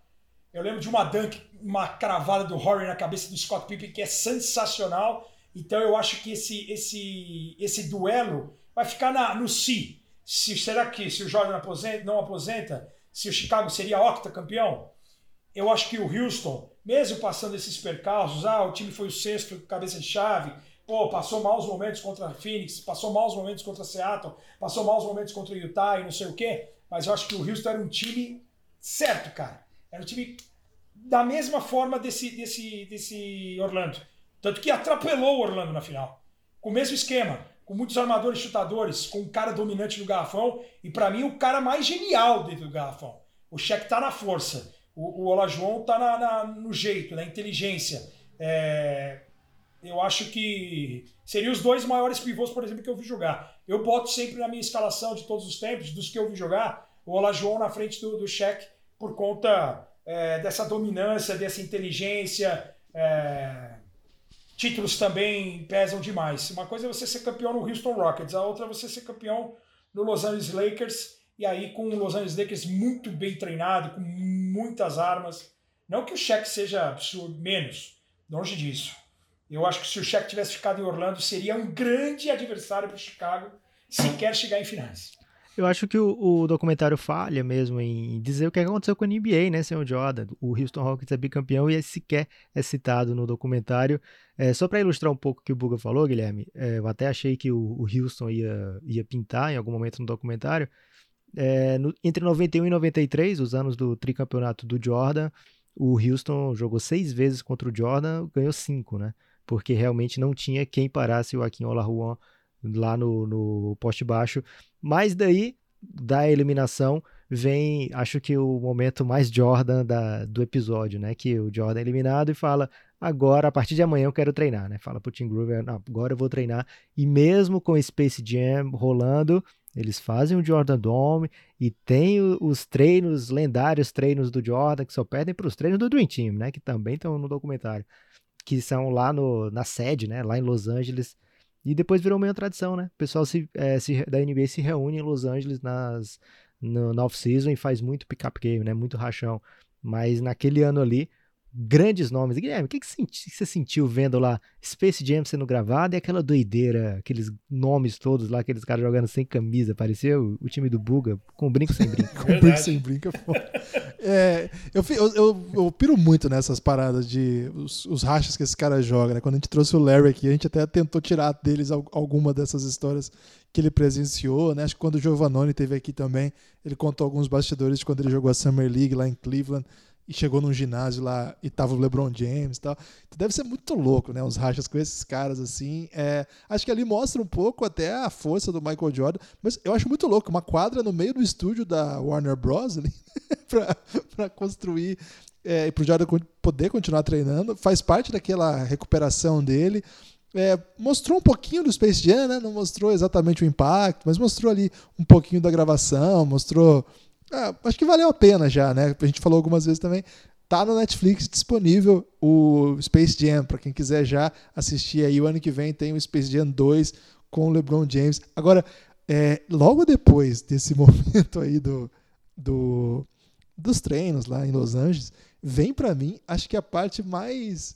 Eu lembro de uma dunk, uma cravada do Horry na cabeça do Scott Pippen, que é sensacional. Então eu acho que esse, esse, esse duelo vai ficar na, no si. se. Será que se o Jordan aposenta, não aposenta, se o Chicago seria octacampeão? Eu acho que o Houston mesmo passando esses percalços, ah, o time foi o sexto, cabeça de chave, pô, passou maus momentos contra a Phoenix, passou maus momentos contra Seattle, passou maus momentos contra o Utah e não sei o quê, mas eu acho que o Houston era um time certo, cara. Era um time da mesma forma desse, desse, desse Orlando. Tanto que atropelou o Orlando na final. Com o mesmo esquema, com muitos armadores chutadores, com um cara dominante no garrafão e para mim o cara mais genial dentro do garrafão. O cheque tá na força. O, o Olajuwon está na, na, no jeito, na inteligência. É, eu acho que seriam os dois maiores pivôs, por exemplo, que eu vi jogar. Eu boto sempre na minha escalação de todos os tempos, dos que eu vi jogar, o Olajuwon na frente do, do por conta é, dessa dominância, dessa inteligência. É, títulos também pesam demais. Uma coisa é você ser campeão no Houston Rockets, a outra é você ser campeão no Los Angeles Lakers e aí com o Los Angeles Lakers muito bem treinado, com muitas armas. Não que o Shaq seja absurdo, menos, longe disso. Eu acho que se o Shaq tivesse ficado em Orlando, seria um grande adversário para o Chicago se quer chegar em finais. Eu acho que o, o, documentário falha mesmo em dizer o que aconteceu com a NBA, né, senhor Jordan? O Houston Rockets é bicampeão e sequer é citado no documentário. É, só para ilustrar um pouco o que o Buga falou, Guilherme, é, eu até achei que o, o, Houston ia, ia pintar em algum momento no documentário. É, no, entre 91 e 93, os anos do tricampeonato do Jordan, o Houston jogou seis vezes contra o Jordan, ganhou cinco, né? Porque realmente não tinha quem parasse o Akin Olajuwon lá no, no poste baixo. Mas daí, da eliminação, vem, acho que o momento mais Jordan da, do episódio, né? Que o Jordan é eliminado e fala: agora, a partir de amanhã eu quero treinar, né? Fala pro Tim Groover, agora eu vou treinar. E mesmo com Space Jam rolando, eles fazem o Jordan Dome e tem os treinos, lendários treinos do Jordan, que só perdem para os treinos do Dream Team, né? Que também estão no documentário. Que são lá no, na sede, né? Lá em Los Angeles, e depois virou meio tradição, né? O pessoal se, é, se, da NBA se reúne em Los Angeles nas, no, na off-season e faz muito pick-up game, né? Muito rachão. Mas naquele ano ali, grandes nomes. Guilherme, o que, que você sentiu vendo lá Space Jam sendo gravado e aquela doideira, aqueles nomes todos lá, aqueles caras jogando sem camisa, pareceu o time do Buga, com brinco sem brinco. com brinco sem brinco é, é eu, eu, eu, eu, piro muito nessas paradas de os, os rachas que esse cara joga, né? Quando a gente trouxe o Larry aqui, a gente até tentou tirar deles alguma dessas histórias que ele presenciou, né? Acho que quando o Giovannone teve aqui também, ele contou alguns bastidores de quando ele jogou a Summer League lá em Cleveland e chegou num ginásio lá e tava o LeBron James e tal. Então deve ser muito louco, né? Uns rachas com esses caras assim. É, acho que ali mostra um pouco até a força do Michael Jordan, mas eu acho muito louco uma quadra no meio do estúdio da Warner Bros. para construir é, e pro Jordan poder continuar treinando. Faz parte daquela recuperação dele. É, mostrou um pouquinho do Space Jam, né? Não mostrou exatamente o impacto, mas mostrou ali um pouquinho da gravação, mostrou ah, acho que valeu a pena já, né? A gente falou algumas vezes também. Tá no Netflix disponível o Space Jam, para quem quiser já assistir aí. O ano que vem tem o Space Jam 2 com o LeBron James. Agora, é, logo depois desse momento aí do, do, dos treinos lá em Los Angeles, vem para mim, acho que a parte mais.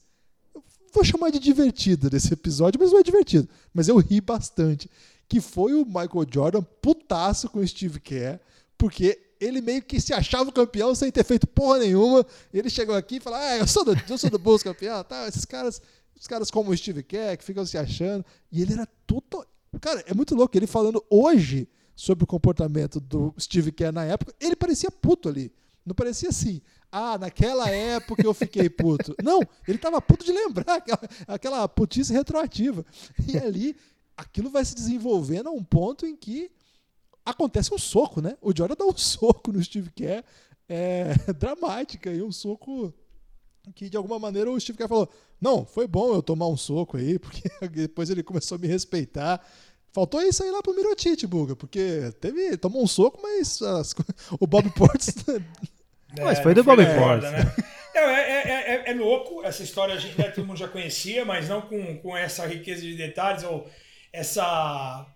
Vou chamar de divertida desse episódio, mas não é divertido. Mas eu ri bastante. Que foi o Michael Jordan putaço com o Steve Kerr, porque ele meio que se achava o campeão sem ter feito porra nenhuma. Ele chegou aqui e falou: Ah, eu sou do, eu sou do Bulls campeão. Tá, esses caras, os caras como o Steve Kerr, que ficam se achando. E ele era total. Cara, é muito louco. Ele falando hoje sobre o comportamento do Steve Kerr na época, ele parecia puto ali. Não parecia assim. Ah, naquela época eu fiquei puto. Não, ele tava puto de lembrar aquela, aquela putice retroativa. E ali, aquilo vai se desenvolvendo a um ponto em que acontece um soco, né? O Jordan dá um soco no Steve Kerr, é, dramática, e um soco que de alguma maneira o Steve Kerr falou: Não, foi bom eu tomar um soco aí, porque depois ele começou a me respeitar. Faltou isso aí lá pro Mirotite, Buga, porque teve, tomou um soco, mas as, o Bob Portes. É, mas foi do Bob Portes. Né? É, é, é, é, louco, essa história a gente né, todo mundo já conhecia, mas não com, com essa riqueza de detalhes ou essa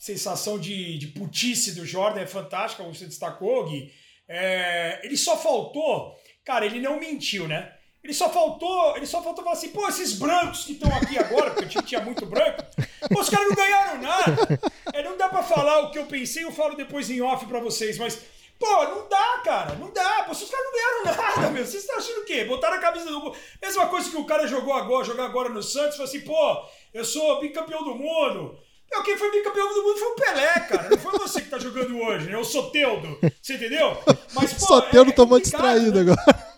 sensação de, de putice do Jordan é fantástica, como você destacou, Gui. É, ele só faltou, cara, ele não mentiu, né? Ele só faltou, ele só faltou falar assim, pô, esses brancos que estão aqui agora, porque time tinha muito branco, pô, os caras não ganharam nada. É, não dá para falar o que eu pensei, eu falo depois em off para vocês, mas Pô, não dá, cara. Não dá. Pô, os caras não ganharam nada, meu. Vocês estão achando o quê? Botaram a camisa do. Mesma coisa que o cara jogou agora, jogar agora no Santos, falou assim, pô, eu sou bicampeão do mundo. Meu, quem foi bicampeão do mundo foi o Pelé, cara. Não foi você que tá jogando hoje, né? O Soteudo. Você entendeu? Mas, pô. Soteudo é, tomou é distraído né? agora.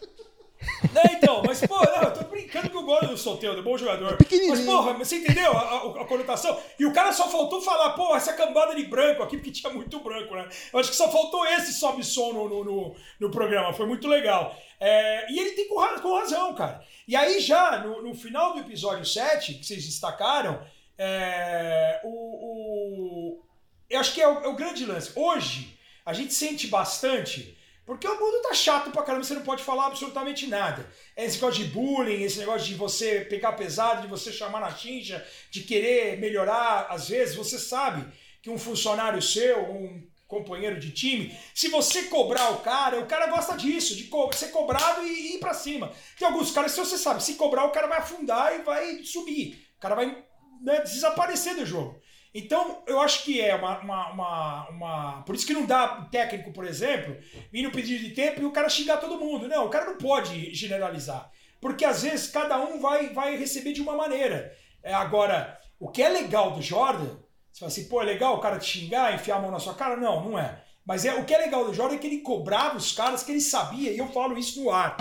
É, então, mas, pô, não, eu tô brincando que eu gosto do Soteudo, bom jogador. É mas, porra, você entendeu a, a, a, conotação? E o cara só faltou falar, pô, essa cambada de branco aqui, porque tinha muito branco, né? Eu acho que só faltou esse sobe som no, no, no, no programa, foi muito legal. É, e ele tem com, com razão, cara. E aí, já no, no final do episódio 7, que vocês destacaram, é, o, o, eu acho que é o, é o, grande lance. Hoje, a gente sente bastante, porque o mundo tá chato pra caramba, você não pode falar absolutamente nada. É esse negócio de bullying, esse negócio de você pegar pesado, de você chamar na xinja, de querer melhorar, às vezes, você sabe que um funcionário seu, um companheiro de time, se você cobrar o cara, o cara gosta disso, de co ser cobrado e ir para cima. Tem alguns caras, se você sabe, se cobrar, o cara vai afundar e vai subir. O cara vai né, desaparecer do jogo. Então, eu acho que é uma, uma, uma, uma, Por isso que não dá técnico, por exemplo, vir no pedido de tempo e o cara xingar todo mundo. Não, o cara não pode generalizar. Porque às vezes cada um vai, vai receber de uma maneira. É, agora, o que é legal do Jordan, você fala assim, pô, é legal o cara te xingar, enfiar a mão na sua cara? Não, não é. Mas é, o que é legal do Jordan é que ele cobrava os caras que ele sabia, e eu falo isso no ar.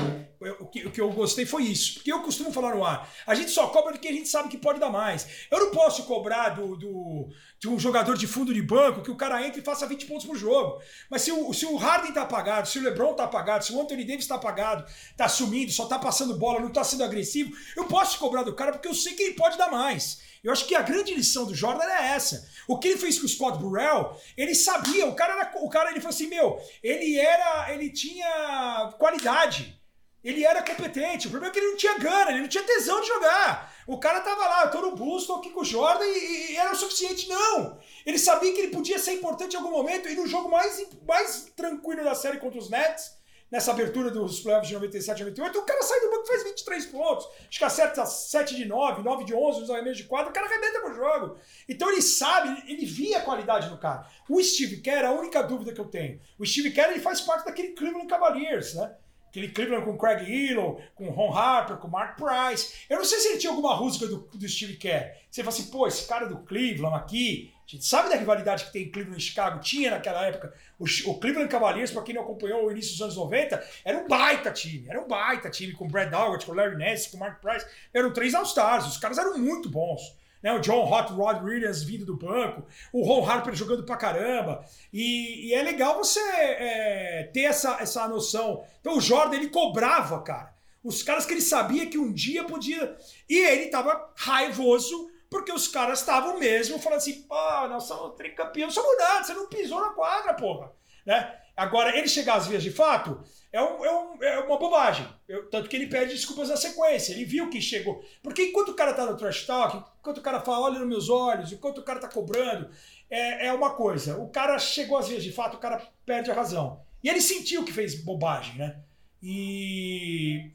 O que, o que eu gostei foi isso. Porque eu costumo falar no ar. A gente só cobra do que a gente sabe que pode dar mais. Eu não posso cobrar do, do, de um jogador de fundo de banco que o cara entre e faça 20 pontos por jogo. Mas se o, se o Harden tá apagado, se o LeBron tá apagado, se o Anthony Davis tá apagado, tá sumindo, só tá passando bola, não tá sendo agressivo, eu posso cobrar do cara porque eu sei que ele pode dar mais. Eu acho que a grande lição do Jordan é essa. O que ele fez com o Scott Burrell, ele sabia, o cara, era, o cara ele falou assim, meu, ele era, ele tinha qualidade. Ele era competente. O problema é que ele não tinha gana, ele não tinha tesão de jogar. O cara tava lá, eu tô no bus, tô aqui com o Jordan e, e, era o suficiente. Não! Ele sabia que ele podia ser importante em algum momento e no jogo mais, mais tranquilo da série contra os Nets, nessa abertura dos playoffs de 97 98, o cara sai do banco e faz 23 pontos. Acho que acerta 7 de 9, 9 de 11, nos arremessos de 4, o cara arrebenta com o jogo. Então ele sabe, ele via a qualidade no cara. O Steve Kerr, a única dúvida que eu tenho, o Steve Kerr ele faz parte daquele Cleveland Cavaliers, né? Aquele Cleveland com Craig Hillow, com Ron Harper, com Mark Price. Eu não sei se ele tinha alguma rusga do, do Steve Kerr. Você fala assim, pô, esse cara do Cleveland aqui, a gente sabe da rivalidade que tem em Cleveland e Chicago, tinha naquela época. O, o Cleveland Cavaliers, para quem não acompanhou o início dos anos 90, era um baita time. Era um baita time com Brad Albert, com Larry Nance, com Mark Price. Eram três All-Stars. Os caras eram muito bons né? O John Hot Rod Williams vindo do banco, o Ron Harper jogando pra caramba. E, e é legal você é, ter essa, essa noção. Então o Jordan, ele cobrava, cara. Os caras que ele sabia que um dia podia. E ele tava raivoso porque os caras estavam mesmo falando assim: pô, nós somos tricampeões, somos nada, você não pisou na quadra, porra. Né? Agora, ele chegar às vias de fato é, um, é, um, é uma bobagem. Eu, tanto que ele pede desculpas na sequência. Ele viu que chegou. Porque enquanto o cara tá no trash talk, enquanto o cara fala, olha nos meus olhos, enquanto o cara tá cobrando, é, é uma coisa. O cara chegou às vias de fato, o cara perde a razão. E ele sentiu que fez bobagem, né? E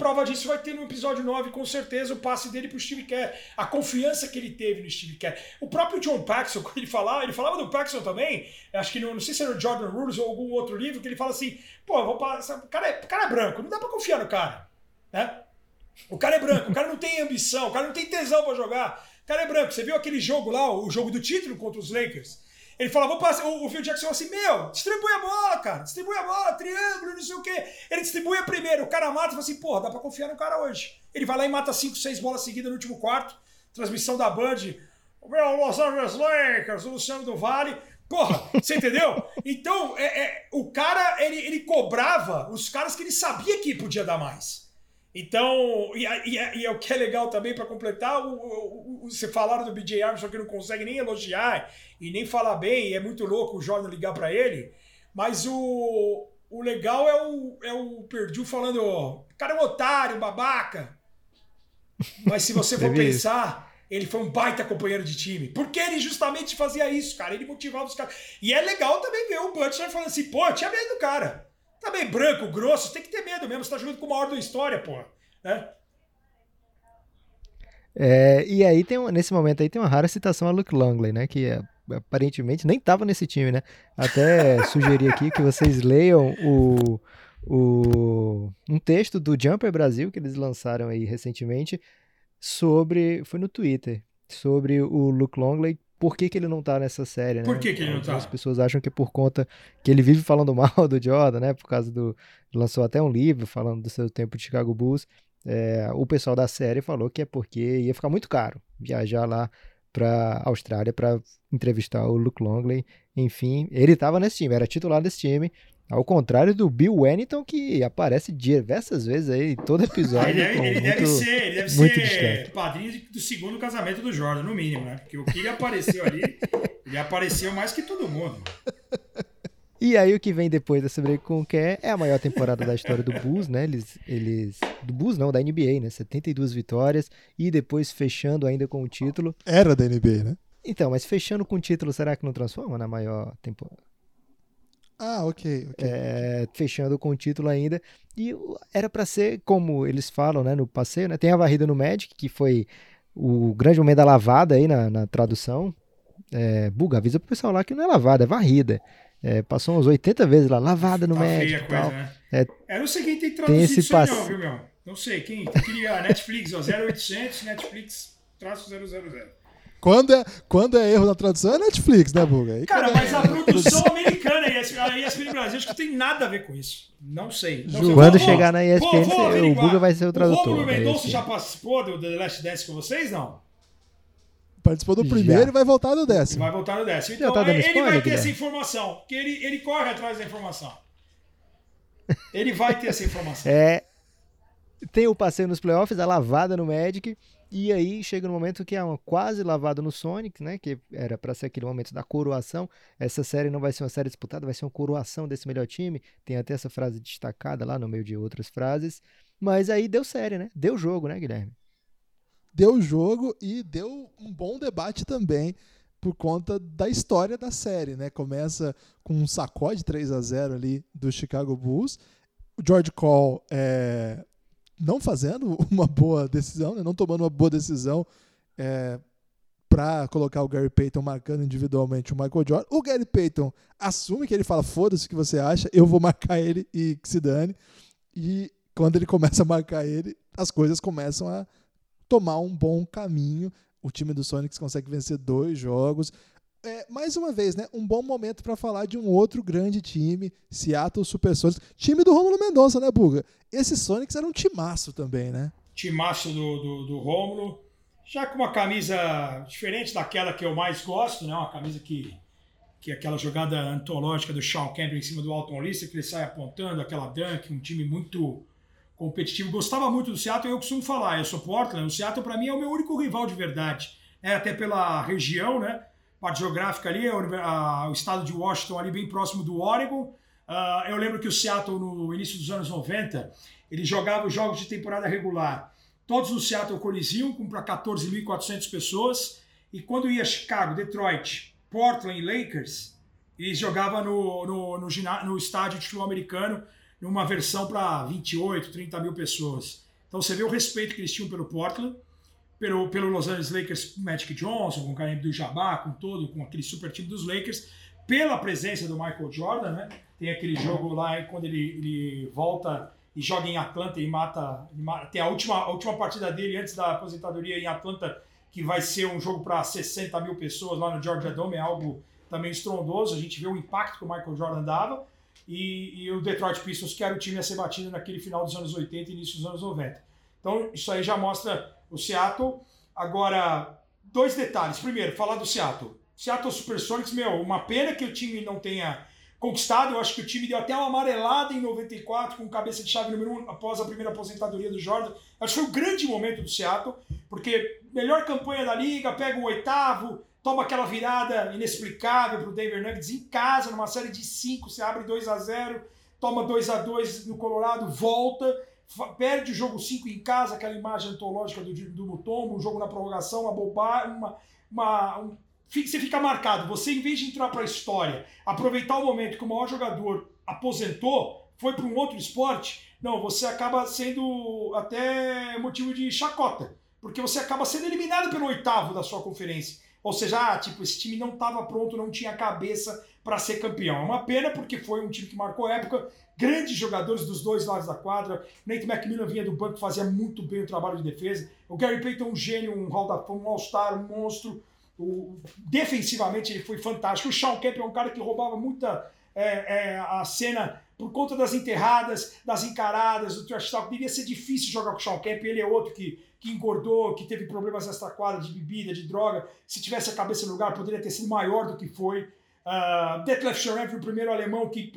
Prova disso vai ter no episódio 9, com certeza, o passe dele pro Steve Kerr. A confiança que ele teve no Steve Kerr. O próprio John Paxson, quando ele falava, ele falava do Paxson também, acho que no, não sei se era o Jordan Rules ou algum outro livro, que ele fala assim, pô, vou passar, o, cara é, cara é branco, não dá pra confiar no cara. Né? O cara é branco, o cara não tem ambição, o cara não tem tesão pra jogar. O cara é branco. Você viu aquele jogo lá, o jogo do título contra os Lakers? Ele fala, vou passar. O, Phil Jackson falou assim: Meu, distribui a bola, cara. Distribui a bola, triângulo, não sei o quê. Ele distribui a primeiro. O cara mata e fala assim: Porra, dá pra confiar no cara hoje. Ele vai lá e mata 5, 6 bolas seguidas no último quarto. Transmissão da Band. O meu Los Angeles Lakers, o Luciano do Vale. Porra, você entendeu? Então, é, é, o cara, ele, ele cobrava os caras que ele sabia que podia dar mais. Então, e, e, e, é o que é legal também para completar, o, o, o, você falaram do BJ Armstrong que não consegue nem elogiar e nem falar bem, é muito louco o Jordan ligar para ele, mas o, o legal é o, é o Perdue falando, o cara é um otário, babaca. Mas se você for pensar, ele foi um baita companheiro de time, porque ele justamente fazia isso, cara, ele motivava os caras. E é legal também ver o Butcher falando assim, pô, tinha medo do cara. Tá bem branco, grosso, tem que ter medo mesmo. Você tá jogando com o maior da história, pô. Né? É, e aí tem nesse momento aí tem uma rara citação a Luke Longley, né? Que é, aparentemente nem estava nesse time, né? Até sugeri aqui que vocês leiam o, o, um texto do Jumper Brasil que eles lançaram aí recentemente sobre. Foi no Twitter. Sobre o Luke Longley por que, que ele não tá nessa série, né? Por que, que ele não tá? As pessoas acham que é por conta que ele vive falando mal do Jordan, né? Por causa do. Lançou até um livro falando do seu tempo de Chicago Bulls. É, o pessoal da série falou que é porque ia ficar muito caro viajar lá para Austrália para entrevistar o Luke Longley. Enfim, ele estava nesse time, era titular desse time. Ao contrário do Bill Wennington, que aparece diversas vezes aí, em todo episódio. ele, deve, ele muito, deve ser, ele deve ser padrinho do segundo casamento do Jordan, no mínimo, né? Porque o que ele apareceu ali, ele apareceu mais que todo mundo. E aí o que vem depois dessa break com o é a maior temporada da história do Bulls, né? Eles, eles do Bulls não, da NBA, né? 72 vitórias e depois fechando ainda com o título. Era da NBA, né? Então, mas fechando com o título, será que não transforma na maior temporada? Ah, ok. okay, é, Fechando com o título ainda. E era para ser, como eles falam né, no passeio, né? Tem a varrida no Magic, que foi o grande momento da lavada aí na, na tradução. É, Buga, avisa pro pessoal lá que não é lavada, é varrida. É, passou uns 80 vezes lá, lavada no Tá tal. coisa, né? É, É, não sei quem tem que Tem traduzir isso aí passe- não, viu, meu? Não sei, quem queria Netflix, ó, 0800, Netflix, traço 000. Quando é, quando é erro na tradução, é Netflix, né, Buga? Aí Cara, é- mas a produção americana e a ESPN Brasil acho que tem nada a ver com isso. Não sei. Não sei. Quando Vou- chegar na ESPN, vou- vou o. Buga vai ser o tradutor O Romulo da Mendonça já participou do The Last Dance com vocês, não? Participou do Já. primeiro e vai voltar no décimo. Vai voltar no décimo. Já Então, tá ele spoiler, vai ter Guilherme? essa informação, porque ele, ele corre atrás da informação. Ele vai ter essa informação. É, tem o passeio nos playoffs, a lavada no Magic, e aí chega no momento que é uma quase lavada no Sonic, né? Que era pra ser aquele momento da coroação. Essa série não vai ser uma série disputada, vai ser uma coroação desse melhor time. Tem até essa frase destacada lá no meio de outras frases. Mas aí deu série, né? Deu jogo, né, Guilherme? Deu jogo e deu um bom debate também por conta da história da série, né? Começa com um sacode 3 a 0 ali do Chicago Bulls. O George Cole é, não fazendo uma boa decisão, né? não tomando uma boa decisão é, para colocar o Gary Payton marcando individualmente o Michael Jordan. O Gary Payton assume que ele fala: foda-se o que você acha, eu vou marcar ele e que se dane. E quando ele começa a marcar ele, as coisas começam a tomar um bom caminho. O time do Sonics consegue vencer dois jogos. É, mais uma vez, né, um bom momento para falar de um outro grande time, Seattle Supersonics. Time do Romulo Mendonça, né, Buga? Esse Sonics era um timaço também, né? Timaço do, do, do Rômulo. Já com uma camisa diferente daquela que eu mais gosto, né? Uma camisa que, que é aquela jogada antológica do Sean Campbell em cima do Alton Lista, que ele sai apontando, aquela dunk, um time muito competitivo. Gostava muito do Seattle, eu costumo falar, eu sou Portland, o Seattle para mim é o meu único rival de verdade. É até pela região, né? Parte geográfica ali, a o estado de Washington ali bem próximo do Oregon. Ah, eu lembro que o Seattle no início dos anos 90, ele jogava os jogos de temporada regular, todos no Seattle Coliseum, com para 14.400 pessoas. E quando ia Chicago, Detroit, Portland e Lakers, eles jogavam no, no, no, no estádio de futebol americano, numa versão para 28, 30 mil pessoas. Então você vê o respeito que eles tinham pelo Portland, pelo, pelo Los Angeles Lakers, Magic Johnson, com o Kareem Jabá, com todo, com aquele super time dos Lakers, pela presença do Michael Jordan, né? Tem aquele jogo lá quando ele, ele volta e joga em Atlanta e mata, mata- Tem a última, a última partida dele antes da aposentadoria em Atlanta, que vai ser um jogo para 60 mil pessoas lá no Georgia Dome, é algo também estrondoso. A gente vê o impacto que o Michael Jordan dava. E, e o Detroit Pistons, que era o time a ser batido naquele final dos anos 80 e início dos anos 90. Então, isso aí já mostra o Seattle. Agora, dois detalhes. Primeiro, falar do Seattle. Seattle Supersonics, meu, uma pena que o time não tenha conquistado. Eu acho que o time deu até uma amarelada em 94 com cabeça de chave número 1 um, após a primeira aposentadoria do Jordan. Acho que foi o grande momento do Seattle, porque melhor campanha da liga, pega o oitavo, toma aquela virada inexplicável para o Denver Nuggets em casa, numa série de 5, você abre 2 a 0 toma 2 a 2 no Colorado, volta, perde o jogo 5 em casa, aquela imagem antológica do, do Mutombo, um jogo na prorrogação, uma bobagem, uma, uma, um, você fica marcado. Você, em vez de entrar para a história, aproveitar o momento que o maior jogador aposentou, foi para um outro esporte, não, você acaba sendo até motivo de chacota, porque você acaba sendo eliminado pelo oitavo da sua conferência. Ou seja, ah, tipo, esse time não estava pronto, não tinha cabeça para ser campeão. É uma pena porque foi um time que marcou época, grandes jogadores dos dois lados da quadra. Nate McMillan vinha do banco, fazia muito bem o trabalho de defesa. O Gary Payton, um gênio, um Hall da Fama, um All-Star, um monstro. O, defensivamente ele foi fantástico. O Sean Kemp é um cara que roubava muita é, é, a cena por conta das enterradas, das encaradas, do trash talk. Devia ser difícil jogar com o Sean Kemp. Ele é outro que, que engordou, que teve problemas nessa quadra de bebida, de droga. Se tivesse a cabeça no lugar, poderia ter sido maior do que foi. Uh, Detlef Schrempf, o primeiro alemão que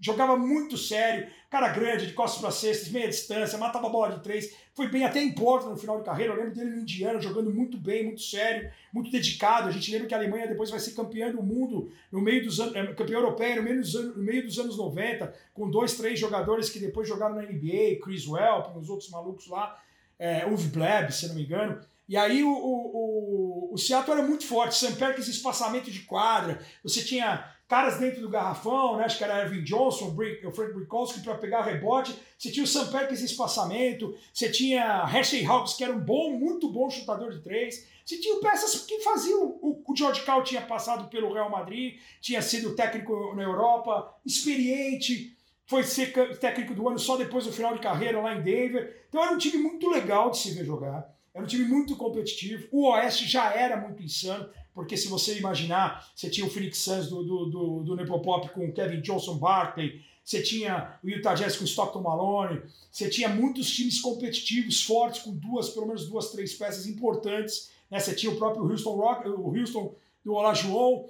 jogava muito sério, cara grande, de costas para cestas, meia distância, matava a bola de três, foi bem até em Portland no final de carreira. Eu lembro dele no Indiana jogando muito bem, muito sério, muito dedicado. A gente lembra que a Alemanha depois vai ser campeã do mundo no meio dos anos, campeã europeia no meio dos anos, no meio dos anos 90, com dois, três jogadores que depois jogaram na NBA, Chris Welp, uns outros malucos lá, é, Uwe Bleb, se não me engano. E aí o, o, o, Seattle era muito forte, Sam Perkins espaçamento de quadra, você tinha caras dentro do garrafão, né? acho que era Ervin Johnson, o Frank Brikowski para pegar rebote, você tinha o Sam Perkins em espaçamento, você tinha Hershey Hawks, que era um bom, muito bom chutador de três, você tinha peças que faziam, o, o George Cal tinha passado pelo Real Madrid, tinha sido técnico na Europa, experiente, foi ser técnico do ano só depois do final de carreira lá em Denver, então era um time muito legal de se ver jogar, era um time muito competitivo, o Oeste já era muito insano, porque se você imaginar, você tinha o Phoenix Suns do, do, do, do Nepopop com Kevin Johnson Barkley, você tinha o Utah Jazz com Stockton Malone, você tinha muitos times competitivos, fortes, com duas, pelo menos duas, três peças importantes, né? você tinha o próprio Houston Rock, o Houston do Olajuwon,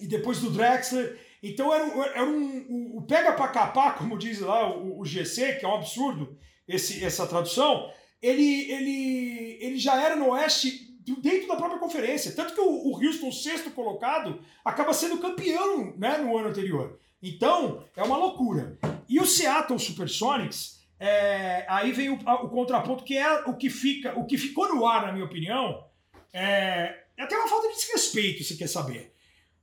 e depois do Drexler, então era, um, era um, o pega para capar, como diz lá o, o, GC, que é um absurdo esse, essa tradução, ele, ele, ele já era no Oeste dentro da própria conferência. Tanto que o, o Houston, sexto colocado, acaba sendo campeão né, no ano anterior. Então, é uma loucura. E o Seattle Supersonics, é, aí vem o, o, contraponto que é o que fica, o que ficou no ar, na minha opinião, é, é até uma falta de desrespeito, se quer saber.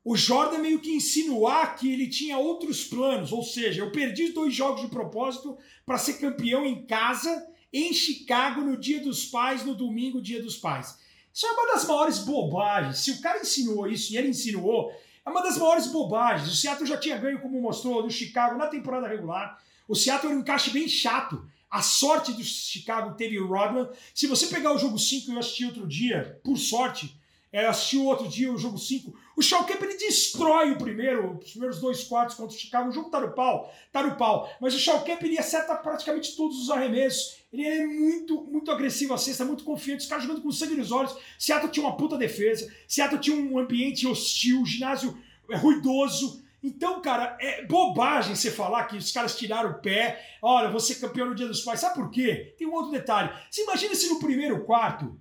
O Jordan meio que insinuar que ele tinha outros planos, ou seja, eu perdi dois jogos de propósito para ser campeão em casa, em Chicago, no Dia dos Pais, no domingo, Dia dos Pais. Isso é uma das maiores bobagens. Se o cara insinuou isso e ele insinuou, é uma das maiores bobagens. O Seattle já tinha ganho, como mostrou, do Chicago na temporada regular. O Seattle era um encaixe bem chato. A sorte do Chicago teve o Rodman. Se você pegar o jogo 5 eu assisti outro dia, por sorte, é, assistiu outro dia o jogo 5. O Schalke ele destrói o primeiro, os primeiros dois quartos contra o Chicago. O jogo tá no pau, tá no pau. Mas o Schalke ele acerta praticamente todos os arremessos. Ele é muito, muito agressivo à cesta, muito confiante. Os caras jogando com sangue nos olhos. Seattle tinha uma puta defesa. Seattle tinha um ambiente hostil, ginásio é, ruidoso. Então, cara, é bobagem você falar que os caras tiraram o pé. Olha, você campeão no Dia dos Pais. Sabe por quê? Tem um outro detalhe. Você imagina se no primeiro quarto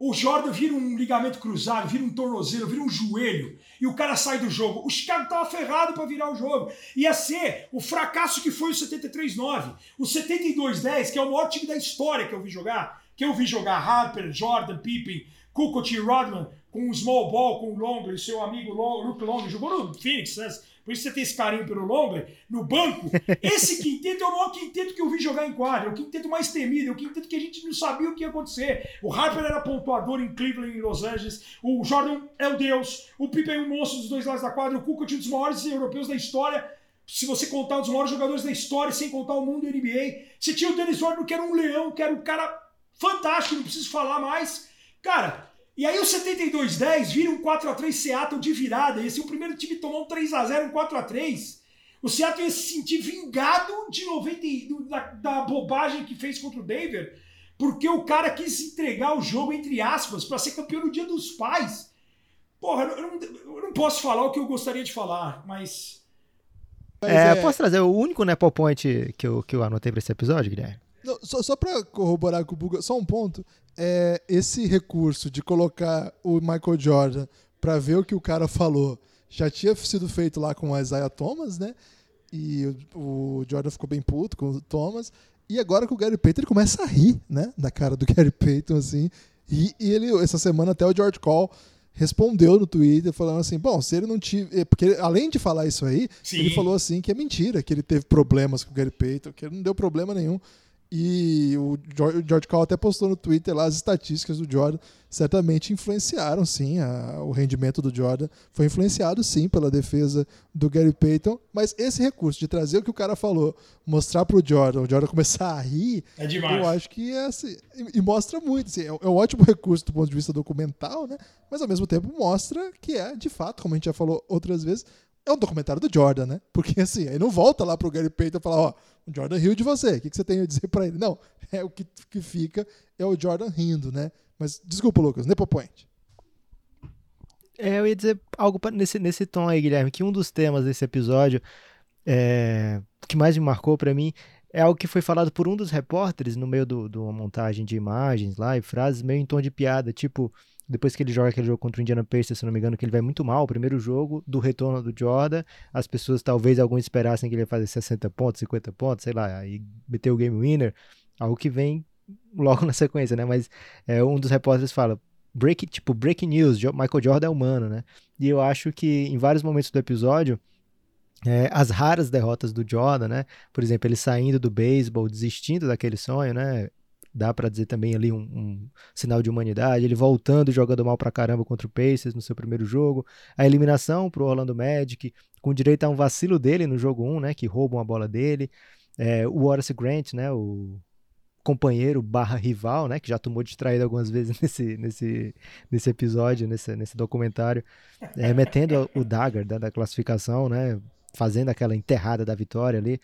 o Jordan vira um ligamento cruzado, vira um tornozelo, vira um joelho e o cara sai do jogo. O Chicago tava ferrado para virar o jogo. Ia ser o fracasso que foi o 73-9, o 72-10, que é o maior time da história que eu vi jogar. Que eu vi jogar Harper, Jordan, Pippen, Kukoc e Rodman com o small ball, com o Longley, seu amigo Luke Longley, jogou no Phoenix, né? Por isso você tem esse carinho pelo Longley, no banco. Esse quinteto é o maior quinteto que eu vi jogar em quadra, é o quinteto mais temido, é o quinteto que a gente não sabia o que ia acontecer. O Harper era pontuador em Cleveland, em Los Angeles, o Jordan é o Deus, o Pippen é um monstro dos dois lados da quadra, o Kukoc é um dos maiores europeus da história, se você contar um dos maiores jogadores da história, sem contar o mundo NBA. Você tinha o Dennis Jordan, que era um leão, que era um cara fantástico, não preciso falar mais. Cara, e aí o 72-10 vira um 4x3 Seattle de virada. E assim, o primeiro time tomou um 3x0, um 4x3. O Seattle ia se sentir vingado de 90, da, da bobagem que fez contra o Denver, porque o cara quis entregar o jogo, entre aspas, para ser campeão no dia dos pais. Porra, eu não, eu não, posso falar o que eu gostaria de falar, mas. É, é... Posso trazer o único Nepal Point que eu, que eu anotei para esse episódio, Guilherme? Não, só só para corroborar com o Buga, só um ponto. É, esse recurso de colocar o Michael Jordan para ver o que o cara falou já tinha sido feito lá com o Isaiah Thomas, né? E o, o Jordan ficou bem puto com o Thomas. E agora com o Gary Payton ele começa a rir, né? Da cara do Gary Payton, assim. E, e ele, essa semana, até o George Call respondeu no Twitter falando assim, bom, se ele não tiver, porque além de falar isso aí, Sim. ele falou assim que é mentira, que ele teve problemas com o Gary Payton, que ele não deu problema nenhum. E o George Call até postou no Twitter lá as estatísticas do Jordan, certamente influenciaram sim a, o rendimento do Jordan, foi influenciado sim pela defesa do Gary Payton, mas esse recurso de trazer o que o cara falou, mostrar pro Jordan, o Jordan começar a rir, é demais. eu acho que é assim, e, e mostra muito, assim, é, é um ótimo recurso do ponto de vista documental, né? Mas ao mesmo tempo mostra que é, de fato, como a gente já falou outras vezes, é um documentário do Jordan, né? Porque assim, aí não volta lá pro Gary Payton e fala, ó, o Jordan riu de você, o que, você tem a dizer para ele? Não, é o que, que fica é o Jordan rindo, né? Mas desculpa, Lucas, Nepopoint. É, eu ia dizer algo nesse, nesse tom aí, Guilherme, que um dos temas desse episódio é, que mais me marcou para mim é algo que foi falado por um dos repórteres no meio de uma montagem de imagens lá e frases meio em tom de piada, tipo, depois que ele joga aquele jogo contra o Indiana Pacers, se não me engano, que ele vai muito mal, o primeiro jogo do retorno do Jordan, as pessoas talvez alguns esperassem que ele ia fazer 60 pontos, 50 pontos, sei lá, e meter o game winner, algo que vem logo na sequência, né? Mas é, um dos repórteres fala, break, tipo, breaking news, Michael Jordan é humano, né? E eu acho que em vários momentos do episódio, é, as raras derrotas do Jordan, né? Por exemplo, ele saindo do beisebol, desistindo daquele sonho, né? Dá para dizer também ali um, um, sinal de humanidade. Ele voltando jogando mal pra caramba contra o Pacers no seu primeiro jogo. A eliminação pro Orlando Magic, com direito a um vacilo dele no jogo 1, né? Que roubam a bola dele. É, o Horace Grant, né? O companheiro barra rival, né? Que já tomou distraído algumas vezes nesse, nesse, nesse episódio, nesse, nesse documentário. É, metendo o dagger da, da classificação, né? Fazendo aquela enterrada da vitória ali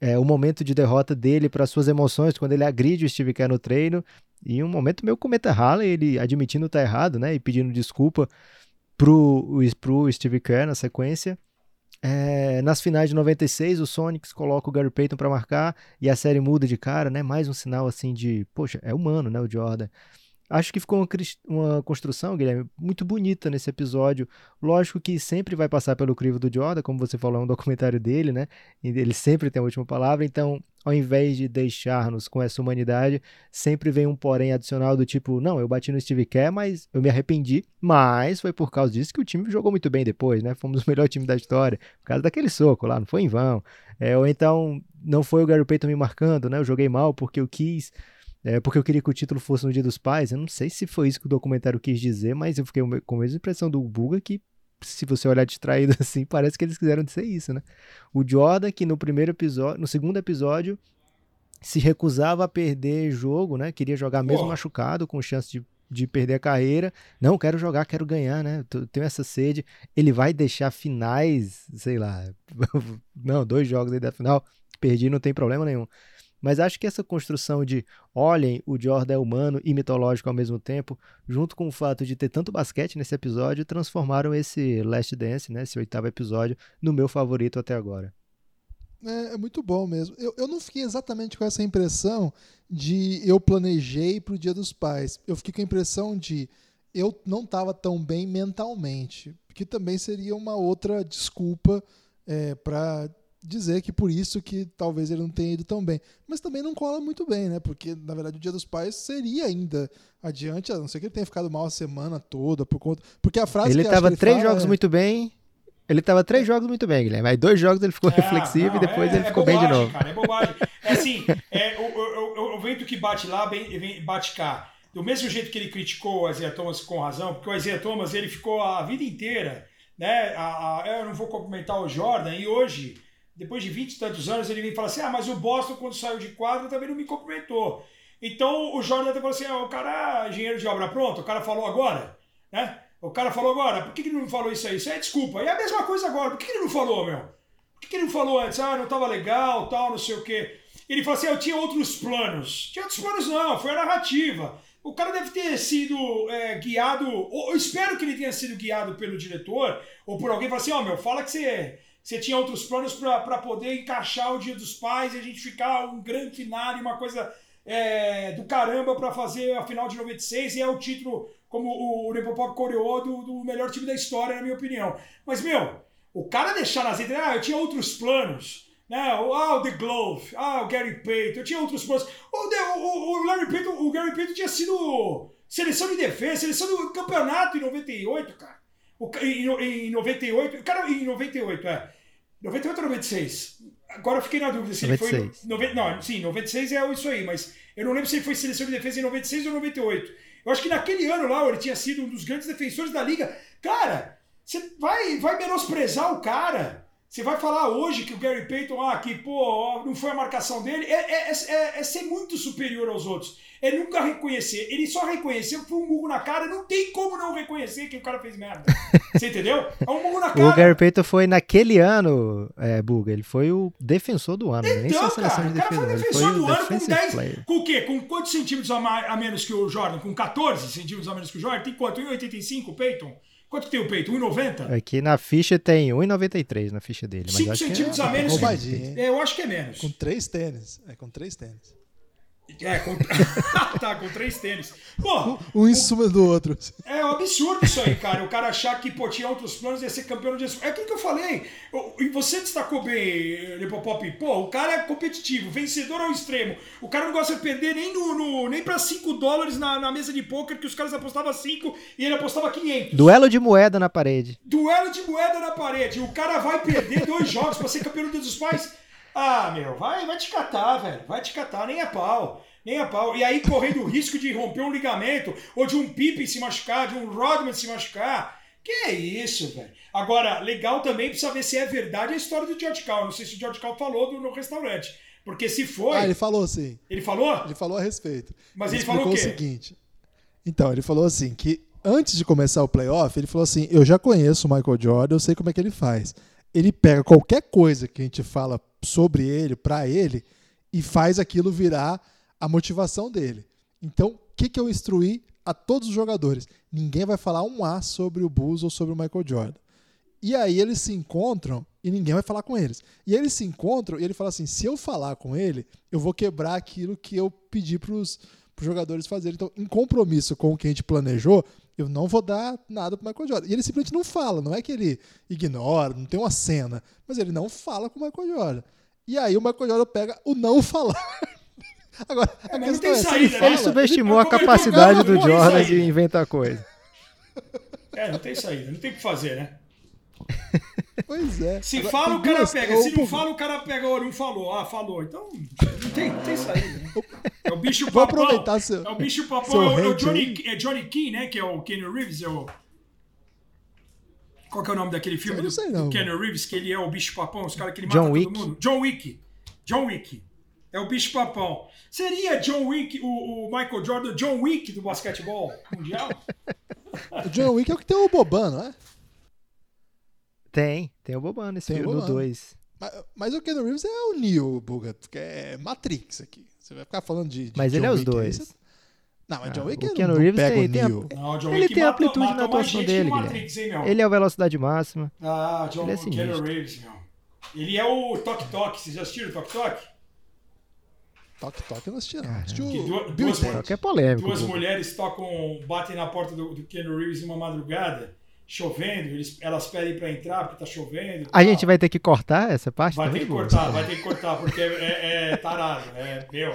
é, o momento de derrota dele para suas emoções, quando ele agride o Steve Kerr no treino, e um momento meio cometa Halley, ele admitindo tá errado, né, e pedindo desculpa pro, pro Steve Kerr na sequência. É, nas finais de 96, o Sonics coloca o Gary Payton para marcar e a série muda de cara, né? Mais um sinal assim de, poxa, é humano, né, o Jordan. Acho que ficou uma, uma, construção, Guilherme, muito bonita nesse episódio. Lógico que sempre vai passar pelo crivo do Jordan, como você falou, é um documentário dele, né? Ele sempre tem a última palavra, então, ao invés de deixar-nos com essa humanidade, sempre vem um porém adicional do tipo: não, eu bati no Steve Kerr, mas eu me arrependi, mas foi por causa disso que o time jogou muito bem depois, né? Fomos o melhor time da história, por causa daquele soco lá, não foi em vão. É, ou então, não foi o Gary Payton me marcando, né? Eu joguei mal porque eu quis é, porque eu queria que o título fosse no Dia dos Pais. Eu não sei se foi isso que o documentário quis dizer, mas eu fiquei com a mesma impressão do Buga que, se você olhar distraído assim, parece que eles quiseram dizer isso, né? O Jordan, que no primeiro episódio, no segundo episódio, se recusava a perder jogo, né? Queria jogar mesmo oh. machucado, com chance de, de perder a carreira. Não, quero jogar, quero ganhar, né? Tenho essa sede. Ele vai deixar finais, sei lá, não, dois jogos aí da final, perdi, não tem problema nenhum. Mas acho que essa construção de, olhem, o Jordan é humano e mitológico ao mesmo tempo, junto com o fato de ter tanto basquete nesse episódio, transformaram esse Last Dance, né, esse oitavo episódio, no meu favorito até agora. É, é muito bom mesmo. Eu, eu não fiquei exatamente com essa impressão de eu planejei para o Dia dos Pais. Eu fiquei com a impressão de eu não estava tão bem mentalmente, que também seria uma outra desculpa é, para dizer que por isso que talvez ele não tenha ido tão bem. Mas também não cola muito bem, né? Porque, na verdade, o Dia dos Pais seria ainda adiante, a não ser que ele tenha ficado mal a semana toda por conta. Porque a frase ele que tava ele três fala jogos é... muito bem. Ele tava três jogos muito bem, Guilherme. Aí dois jogos ele ficou é, reflexivo não, e depois é, ele é ficou bobagem, bem de novo. Cara, é bobagem. É assim, é, o, o, o, o, vento que bate lá, bem, bate cá. Do mesmo jeito que ele criticou o Isaiah Thomas com razão, porque o Isaiah Thomas ele ficou a vida inteira, né? A, a, eu não vou cumprimentar o Jordan, e hoje depois de 20 e tantos anos, ele vem e fala assim: ah, mas o Boston, quando saiu de quadra, também não me cumprimentou. Então o Jordan até falou assim: ah, o cara é engenheiro de obra pronta, o cara falou agora, né? O cara falou agora, por que, ele não falou isso aí? Isso é desculpa. E é a mesma coisa agora, por que, ele não falou, meu? Por que, ele não falou antes? Ah, não tava legal, tal, não sei o quê. Ele falou assim: eu tinha outros planos. Tinha outros planos, não, foi a narrativa. O cara deve ter sido é, guiado, ou eu espero que ele tenha sido guiado pelo diretor, ou por alguém, falou assim: ó, oh, meu, fala que você você tinha outros planos para poder encaixar o Dia dos Pais e a gente ficar um grande final e uma coisa é, do caramba para fazer a final de 96 e é o título, como o, o coreou, do, do melhor time da história, na minha opinião. Mas, meu, o cara deixar nas entrelinhas, ah, eu tinha outros planos. Né? Ah, o The Glove, ah, o Gary Payton, eu tinha outros planos. O, o, o Larry Payton, o Gary Payton tinha sido seleção de defesa, seleção do campeonato em 98, cara. O, em, em 98, cara, em 98, é. 98 ou 96? Agora eu fiquei na dúvida se 96. ele foi. 90, não, sim, 96 é isso aí, mas eu não lembro se ele foi seleção de defesa em 96 ou 98. Eu acho que naquele ano lá ele tinha sido um dos grandes defensores da liga. Cara, você vai, vai menosprezar o cara. Você vai falar hoje que o Gary Payton, ah, que pô, não foi a marcação dele, é, é, é, é ser muito superior aos outros. É nunca reconhecer. Ele só reconheceu foi um murro na cara, não tem como não reconhecer que o cara fez merda. Você entendeu? É um murro na cara. O Gary Payton foi naquele ano, é, Buga, ele foi o defensor do ano, então, nem só a seleção cara, de defesa. Cara foi defensor foi do ano com 10. Player. Com o quê? Com quantos centímetros a menos que o Jordan? Com 14 centímetros a menos que o Jordan? Tem quanto? 1,85 o Payton? Quanto tem o peito? 1,90? Aqui na ficha tem 1,93 na ficha dele. 5 centímetros é, a menos. Que... É, eu acho que é menos. Com três tênis. É com três tênis. É, com... tá, com três tênis. Pô, um em cima do outro. É um absurdo isso aí, cara. O cara achar que pô, tinha outros planos e ia ser campeão de É aquilo que eu falei. E você destacou bem, Lepopop. Pô, o cara é competitivo, vencedor ao extremo. O cara não gosta de perder nem, no, no nem pra 5 dólares na, na, mesa de poker, que os caras apostavam 5 e ele apostava 500. Duelo de moeda na parede. Duelo de moeda na parede. O cara vai perder dois jogos pra ser campeão dos pais. Ah, meu, vai, vai te catar, velho. Vai te catar, nem a pau. Nem a pau. E aí correndo o risco de romper um ligamento, ou de um Pippen se machucar, de um Rodman se machucar. Que é isso, velho. Agora, legal também precisa ver se é verdade a história do George Cal. Não sei se o George Cal falou do, no restaurante. Porque se foi. Ah, ele falou sim. Ele falou? Ele falou a respeito. Mas ele, ele falou o quê? o seguinte. Então, ele falou assim que antes de começar o playoff, ele falou assim: Eu já conheço o Michael Jordan, eu sei como é que ele faz ele pega qualquer coisa que a gente fala sobre ele, para ele, e faz aquilo virar a motivação dele. Então, o que, que eu instruí a todos os jogadores? Ninguém vai falar um A sobre o Bulls ou sobre o Michael Jordan. E aí eles se encontram e ninguém vai falar com eles. E eles se encontram e ele fala assim: se eu falar com ele, eu vou quebrar aquilo que eu pedi para os jogadores fazerem. Então, em compromisso com o que a gente planejou, eu não vou dar nada pro Michael Jordan. E ele simplesmente não fala, não é que ele ignora, não tem uma cena, mas ele não fala com o Michael Jordan. E aí o Michael Jordan pega o não falar. Agora, a é, questão é, saída, ele, fala, ele subestimou a capacidade do Jordan de inventar coisa. É, não tem saída, não tem o que fazer, né? Pois é. Se Agora, fala, o cara duas, pega. Se não fala, o cara pega. Olha, não falou. Ah, falou. Então, não tem, não tem saída. Né? É o bicho Vou papão. aproveitar seu. É o bicho papão. É, o Johnny, é Johnny King, né? Que é o Kenny Reeves. É o... Qual que é o nome daquele filme do, sei, do Kenny Reeves? Que ele é o bicho papão, os caras que ele mata John todo Wick. mundo. John Wick. John Wick. É o bicho papão. Seria John Wick, o, o Michael Jordan, John Wick do basquetebol mundial? o John Wick é o que tem o Boban, não é? Tem, tem o Boban nesse tem filme, no 2. Mas, mas, o Ken Reeves é o Neo, Buga, que é Matrix aqui. Você vai ficar falando de. de mas John ele é os dois. Aí, não, mas ah, John Wick o Keanu não Reeves pega tem, o tem a, Não, John ele tem a amplitude matou, na atuação dele, Matrix, hein, Ele é a velocidade máxima. Ah, John ele é Keanu Reeves, meu. Ele é o Tok Tok. Vocês já assistiram o Tok Tok? Tok Tok eu não assisti, não. Ah, assisti o duas, duas, é polêmico. Duas mulheres tocam, batem na porta do, do Keanu Reeves uma madrugada chovendo, eles, elas pedem para entrar porque tá chovendo. A gente vai ter que cortar essa parte? Vai ter que cortar, vai ter que cortar, porque é, é, é tarado, é meu.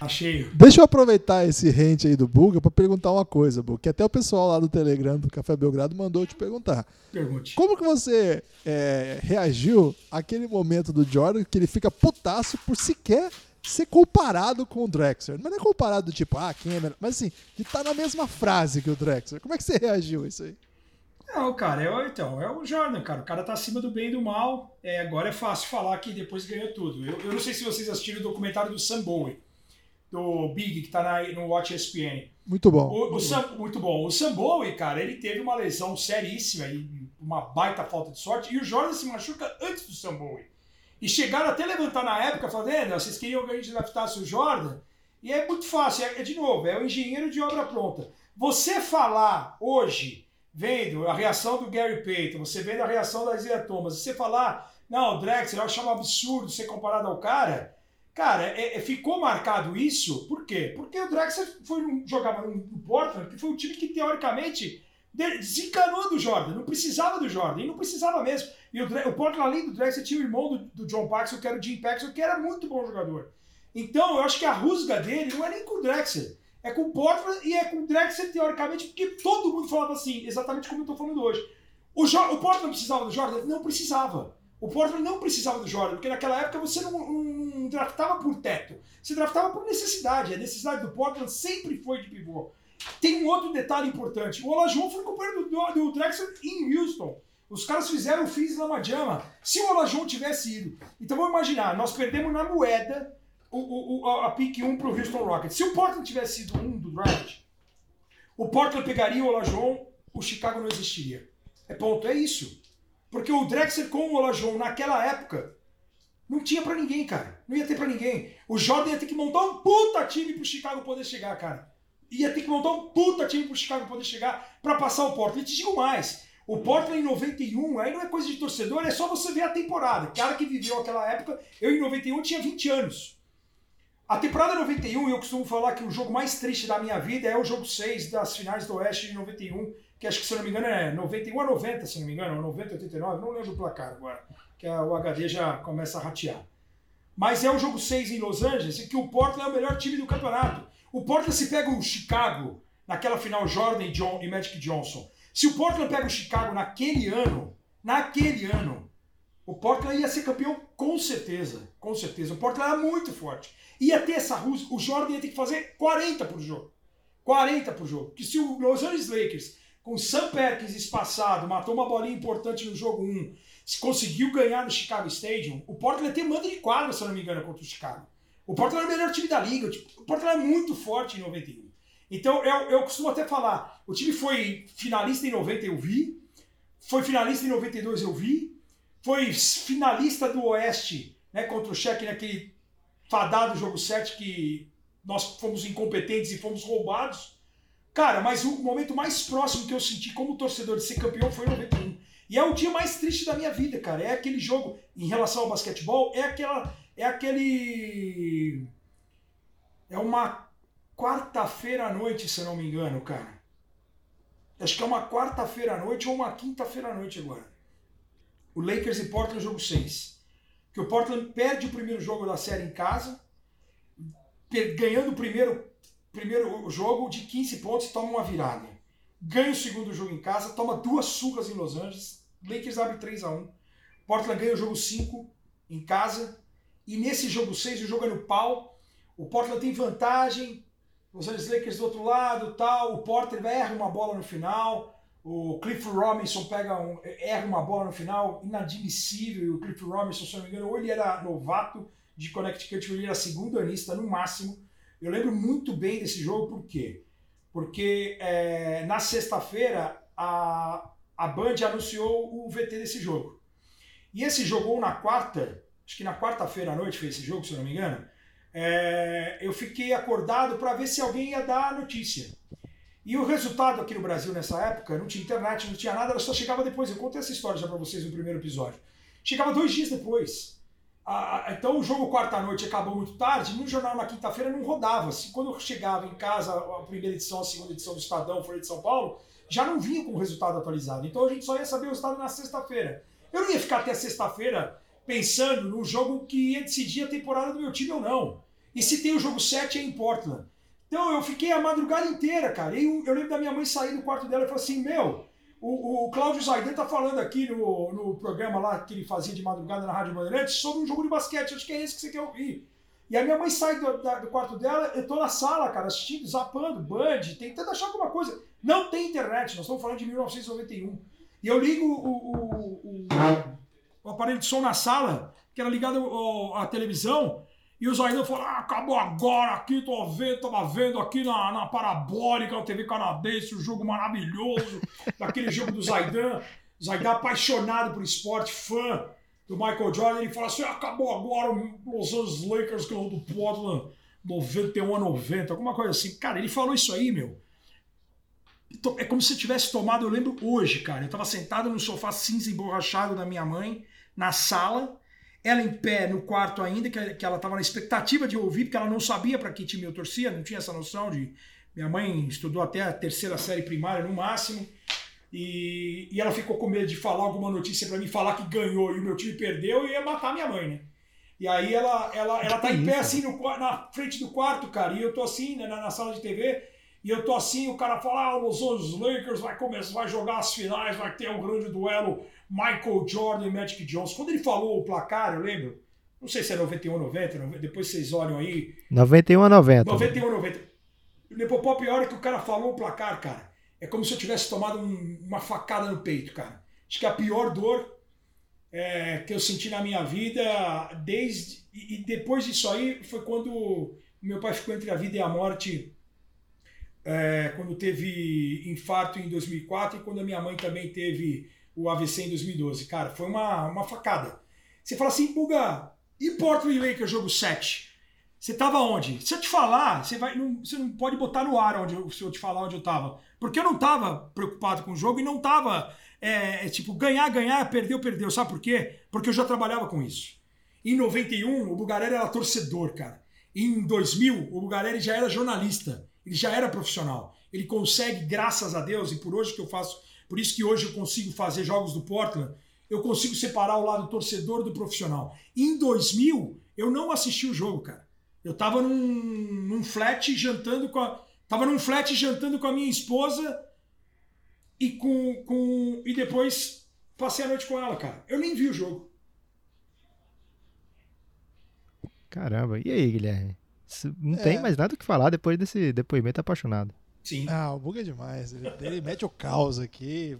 Tá cheio. Deixa eu aproveitar esse rente aí do Buga para perguntar uma coisa, Buga, que até o pessoal lá do Telegram do Café Belgrado mandou te perguntar. Pergunte. Como que você é, reagiu àquele momento do Jordan que ele fica putaço por sequer ser comparado com o Drexler? Mas não é comparado tipo, ah, quem é melhor? Mas assim, estar tá na mesma frase que o Drexler. Como é que você reagiu a isso aí? Não, cara, é, então, é o Jordan, cara. O cara tá acima do bem e do mal. É, agora é fácil falar que depois ganhou tudo. Eu, eu não sei se vocês assistiram o documentário do Sam Bowie, do Big, que tá na, no Watch ESPN. Muito bom. O, muito, o Sam, muito bom. O Sam Bowie, cara, ele teve uma lesão seríssima e uma baita falta de sorte. E o Jordan se machuca antes do Sam Bowie. E chegaram até levantar na época, falando, vocês queriam que a gente adaptasse o Jordan? E é muito fácil, é, é de novo, é o engenheiro de obra pronta. Você falar hoje vendo a reação do Gary Payton, você vendo a reação da Isaiah Thomas, você falar, não, o Drexler, eu acho um absurdo ser comparado ao cara, cara, é, é, ficou marcado isso, por quê? Porque o Drexler foi um, jogava no, no Portland, que foi um time que, teoricamente, desencanou do Jordan, não precisava do Jordan, e não precisava mesmo. E o, o Portland, além do Drexler, tinha o irmão do, do John Paxson, que era o Jim Paxson, que era muito bom jogador. Então, eu acho que a rusga dele não é nem com o Drexler, é com o Portland e é com o Drexler, teoricamente, porque todo mundo falava assim, exatamente como eu estou falando hoje. O, jo o Portland precisava do Jordan? Não precisava. O Portland não precisava do Jordan, porque naquela época você não, não, draftava por teto, você draftava por necessidade. A necessidade do Portland sempre foi de pivô. Tem um outro detalhe importante: o Olajuwon foi companheiro do, do, Drexler em Houston. Os caras fizeram o Fizz na Majama. Se o Olajuwon tivesse ido. Então vamos imaginar, nós perdemos na moeda o, o, a pick 1 para o Houston Rockets. Se o Portland tivesse sido um do draft, o Portland pegaria o Olajuwon, o Chicago não existiria. É ponto, é isso. Porque o Drexler com o Olajuwon naquela época não tinha para ninguém, cara. Não ia ter para ninguém. O Jordan ia ter que montar um puta time pro Chicago poder chegar, cara. Ia ter que montar um puta time pro Chicago poder chegar para passar o Portland. E te digo mais, o Portland em 91, aí não é coisa de torcedor, é só você ver a temporada. Cara que viveu aquela época, eu em 91 tinha 20 anos. A temporada 91, eu costumo falar que o jogo mais triste da minha vida é o jogo 6 das finais do Oeste de 91, que acho que, se não me engano, é 91 a 90, se não me engano, ou 90 a 89, não lembro o placar agora, que o HD já começa a ratear. Mas é o jogo 6 em Los Angeles, em que o Portland é o melhor time do campeonato. O Portland se pega o Chicago, naquela final Jordan e, John, e Magic Johnson. Se o Portland pega o Chicago naquele ano, naquele ano, o Portland ia ser campeão com certeza, com certeza. O Portland era muito forte. Ia ter essa rússia, o Jordan ia ter que fazer 40 por jogo. 40 por jogo. Que se o Los Angeles Lakers, com Sam Perkins espaçado, matou uma bolinha importante no jogo 1, conseguiu ganhar no Chicago Stadium, o Portland ter mando de quadra, se eu não me engano, contra o Chicago. O Portland era o melhor time da liga. O Portland é muito forte em 91. Então, eu, eu costumo até falar, o time foi finalista em 90, eu vi. Foi finalista em 92, eu vi. Foi finalista do Oeste, né, contra o Cheque naquele fadado jogo 7 que nós fomos incompetentes e fomos roubados. Cara, mas o momento mais próximo que eu senti como torcedor de ser campeão foi em 91. E é o dia mais triste da minha vida, cara. É aquele jogo, em relação ao basquetebol, é aquela. É aquele. É uma quarta-feira à noite, se não me engano, cara. Acho que é uma quarta-feira à noite ou uma quinta-feira à noite agora. O Lakers e Portland, jogo 6. Que o Portland perde o primeiro jogo da série em casa, ganhando o primeiro, primeiro jogo de 15 pontos toma uma virada. Ganha o segundo jogo em casa, toma duas surras em Los Angeles. Lakers abre 3 a 1 Portland ganha o jogo 5 em casa. E nesse jogo 6, o jogo é no pau. O Portland tem vantagem, os Angeles Lakers do outro lado, tal. O Porter erra uma bola no final. O Cliff Robinson pega um, erra uma bola no final, inadmissível. O Cliff Robinson, se não me engano, ou ele era novato de Connecticut, ou ele era segundo anista no máximo. Eu lembro muito bem desse jogo, por quê? Porque é, na sexta-feira a, a Band anunciou o VT desse jogo. E esse jogou na quarta, acho que na quarta-feira à noite foi esse jogo, se não me engano é, eu fiquei acordado para ver se alguém ia dar a notícia. E o resultado aqui no Brasil nessa época, não tinha internet, não tinha nada, ela só chegava depois. Eu contei essa história já para vocês no primeiro episódio. Chegava dois dias depois. Então o jogo quarta-noite acabou muito tarde, no jornal na quinta-feira não rodava. Quando eu chegava em casa, a primeira edição, a segunda edição do Estadão, Folha de São Paulo, já não vinha com o resultado atualizado. Então a gente só ia saber o resultado na sexta-feira. Eu não ia ficar até sexta-feira pensando no jogo que ia decidir a temporada do meu time ou não. E se tem o jogo 7 é em Portland. Então eu fiquei a madrugada inteira, cara. E eu, eu lembro da minha mãe sair do quarto dela e falar assim: Meu, o, o Cláudio Zaidan tá falando aqui no, no programa lá que ele fazia de madrugada na Rádio Bandeirantes sobre um jogo de basquete. Acho que é esse que você quer ouvir. E a minha mãe sai do, da, do quarto dela, eu tô na sala, cara, assistindo, zapando, Band, tentando achar alguma coisa. Não tem internet, nós estamos falando de 1991. E eu ligo o, o, o, o aparelho de som na sala, que era ligado à televisão, e o Zaidan falou: ah, acabou agora aqui, tô vendo, tava vendo aqui na, na Parabólica, na TV canadense, um jogo maravilhoso, daquele jogo do Zaidan. Zaidan apaixonado por esporte, fã do Michael Jordan, ele fala assim: acabou agora o Los Angeles Lakers ganhou do Portland 91 a 90, alguma coisa assim. Cara, ele falou isso aí, meu. É como se tivesse tomado, eu lembro hoje, cara. Eu tava sentado no sofá cinza emborrachado da minha mãe, na sala, ela em pé no quarto ainda, que, que ela estava na expectativa de ouvir, porque ela não sabia para que time eu torcia, não tinha essa noção de. Minha mãe estudou até a terceira série primária no máximo. E, e ela ficou com medo de falar alguma notícia para mim, falar que ganhou e o meu time perdeu e ia matar minha mãe, né? E aí ela, ela, ela tá em pé assim no, na frente do quarto, cara, e eu tô assim né, na, na sala de TV, e eu tô assim, o cara fala, ah, os Los Lakers vai começar, vai jogar as finais, vai ter um grande duelo Michael Jordan e Magic Johnson. Quando ele falou o placar, eu lembro, não sei se é 91 ou 90, depois vocês olham aí. 91 a 90. 91 a 90. O Nepopop, a hora que o cara falou o placar, cara, é como se eu tivesse tomado um, uma facada no peito, cara. Acho que a pior dor é, que eu senti na minha vida, desde. E, e, depois disso aí, foi quando meu pai ficou entre a vida e a morte, é, quando teve infarto em 2004 e quando a minha mãe também teve o AVC em 2012. Cara, foi uma, uma facada. Você fala assim, Puga, e Portland Lakers jogo 7? Você tava onde? Se eu te falar, você, vai, não, você não pode botar no ar onde eu, se eu te falar onde eu tava. Porque eu não tava preocupado com o jogo e não tava, é, é, tipo, ganhar, ganhar, perdeu, perdeu. Sabe por quê? Porque eu já trabalhava com isso. Em 91, o Bugarelli era torcedor, cara. Em 2000, o Bugarelli já era jornalista, ele já era profissional. Ele consegue, graças a Deus, e por hoje que eu faço, por isso que hoje eu consigo fazer jogos do Portland, eu consigo separar o lado torcedor do profissional. Em 2000, eu não assisti o jogo, cara. Eu tava num, num flat jantando com a, tava num flat jantando com a minha esposa e com, com e depois passei a noite com ela, cara. Eu nem vi o jogo. Caramba, e aí, Guilherme? Não é. tem mais nada o que falar depois desse depoimento apaixonado. Sim. Ah, o Bug é demais. Ele, ele mete o caos aqui,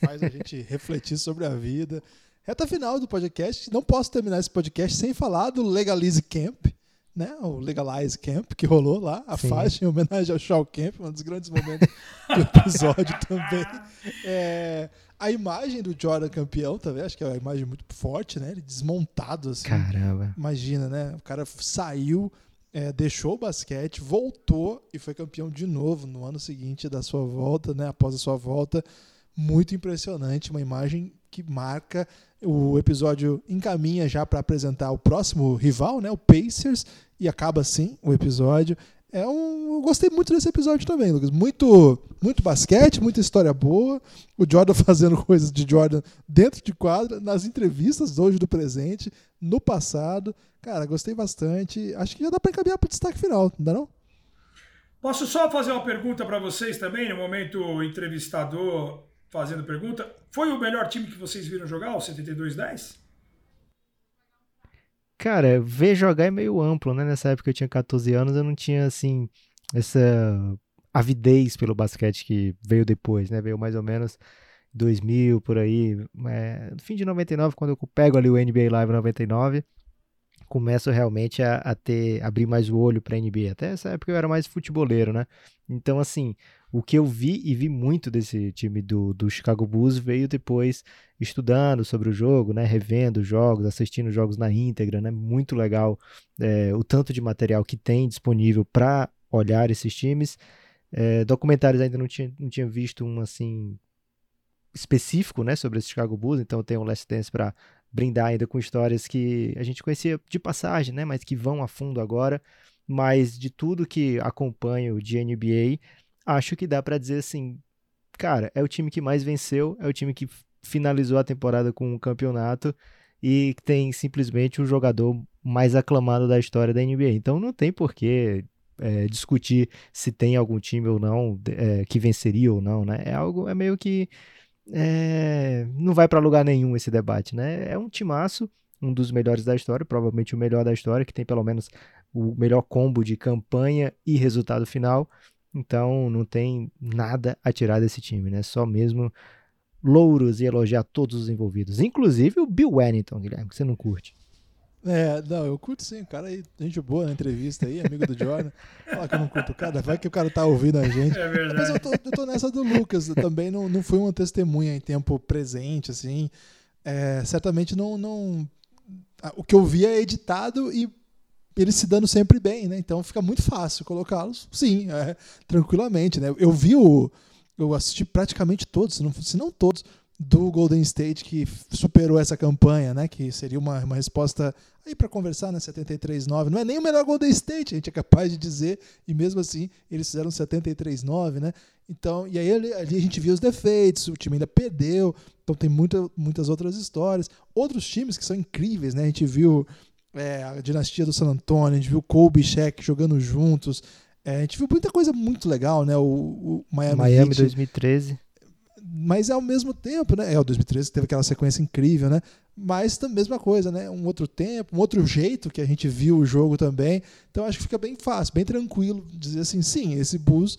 faz a gente refletir sobre a vida. Reta final do podcast. Não posso terminar esse podcast sem falar do Legalize Camp, né? O Legalize Camp que rolou lá, a Sim. faixa em homenagem ao Shaw Camp, um dos grandes momentos do episódio também. É, a imagem do Jordan campeão também, acho que é uma imagem muito forte, né? Ele desmontado assim. Caramba. Imagina, né? O cara saiu é, deixou o basquete, voltou e foi campeão de novo no ano seguinte da sua volta, né? Após a sua volta. Muito impressionante, uma imagem que marca. O episódio encaminha já para apresentar o próximo rival, né? O Pacers, e acaba assim o episódio. É um, eu gostei muito desse episódio também, Lucas. Muito, muito basquete, muita história boa. O Jordan fazendo coisas de Jordan dentro de quadra, nas entrevistas hoje do presente, no passado. Cara, gostei bastante. Acho que já dá para encaminhar para o destaque final, não dá não? Posso só fazer uma pergunta para vocês também, no momento entrevistador fazendo pergunta. Foi o melhor time que vocês viram jogar, o 72-10? Cara, ver jogar é meio amplo, né? Nessa época eu tinha 14 anos, eu não tinha, assim, essa avidez pelo basquete que veio depois, né? Veio mais ou menos 2000, por aí. É, fim de 99, quando eu pego ali o NBA Live 99, começo realmente a, a ter, abrir mais o olho pra NBA. Até essa época eu era mais futeboleiro, né? Então, assim, o que eu vi e vi muito desse time do, do Chicago Bulls veio depois estudando sobre o jogo, né, revendo jogos, assistindo jogos na íntegra, né, muito legal é, o tanto de material que tem disponível para olhar esses times. É, documentários ainda não tinha, não tinha visto um assim específico, né, sobre esse Chicago Bulls, então tem um Last Dance para brindar ainda com histórias que a gente conhecia de passagem, né, mas que vão a fundo agora. Mas de tudo que acompanho de NBA, acho que dá para dizer assim, cara, é o time que mais venceu, é o time que finalizou a temporada com um campeonato e tem simplesmente o jogador mais aclamado da história da NBA. Então não tem porquê é, discutir se tem algum time ou não é, que venceria ou não, né? É algo, é meio que é, não vai para lugar nenhum esse debate, né? É um timaço, um dos melhores da história, provavelmente o melhor da história, que tem pelo menos o melhor combo de campanha e resultado final. Então não tem nada a tirar desse time, né? Só mesmo louros e elogiar todos os envolvidos, inclusive o Bill Wennington, Guilherme, que você não curte. É, não, eu curto sim, o cara aí, gente boa na entrevista aí, amigo do Jordan. Fala que eu não curto o cara, vai que o cara tá ouvindo a gente. É verdade. Mas eu tô, eu tô nessa do Lucas, também não, não fui uma testemunha em tempo presente, assim. É, certamente não, não. O que eu vi é editado e eles se dando sempre bem, né? Então fica muito fácil colocá-los, sim, é, tranquilamente, né? Eu vi o. Eu assisti praticamente todos, se não, todos, do Golden State que superou essa campanha, né? Que seria uma, uma resposta aí para conversar, né? 73-9. Não é nem o melhor Golden State, a gente é capaz de dizer, e mesmo assim eles fizeram 73-9, né? Então, e aí ali, ali, a gente viu os defeitos, o time ainda perdeu, então tem muita, muitas outras histórias. Outros times que são incríveis, né? A gente viu é, a dinastia do San Antonio, a gente viu Kobe e Shaq jogando juntos. É, a gente viu muita coisa muito legal, né? O, o Miami, Miami 2013. Mas é ao mesmo tempo, né? É, o 2013 teve aquela sequência incrível, né? Mas a mesma coisa, né? Um outro tempo, um outro jeito que a gente viu o jogo também. Então acho que fica bem fácil, bem tranquilo dizer assim, sim, esse Bulls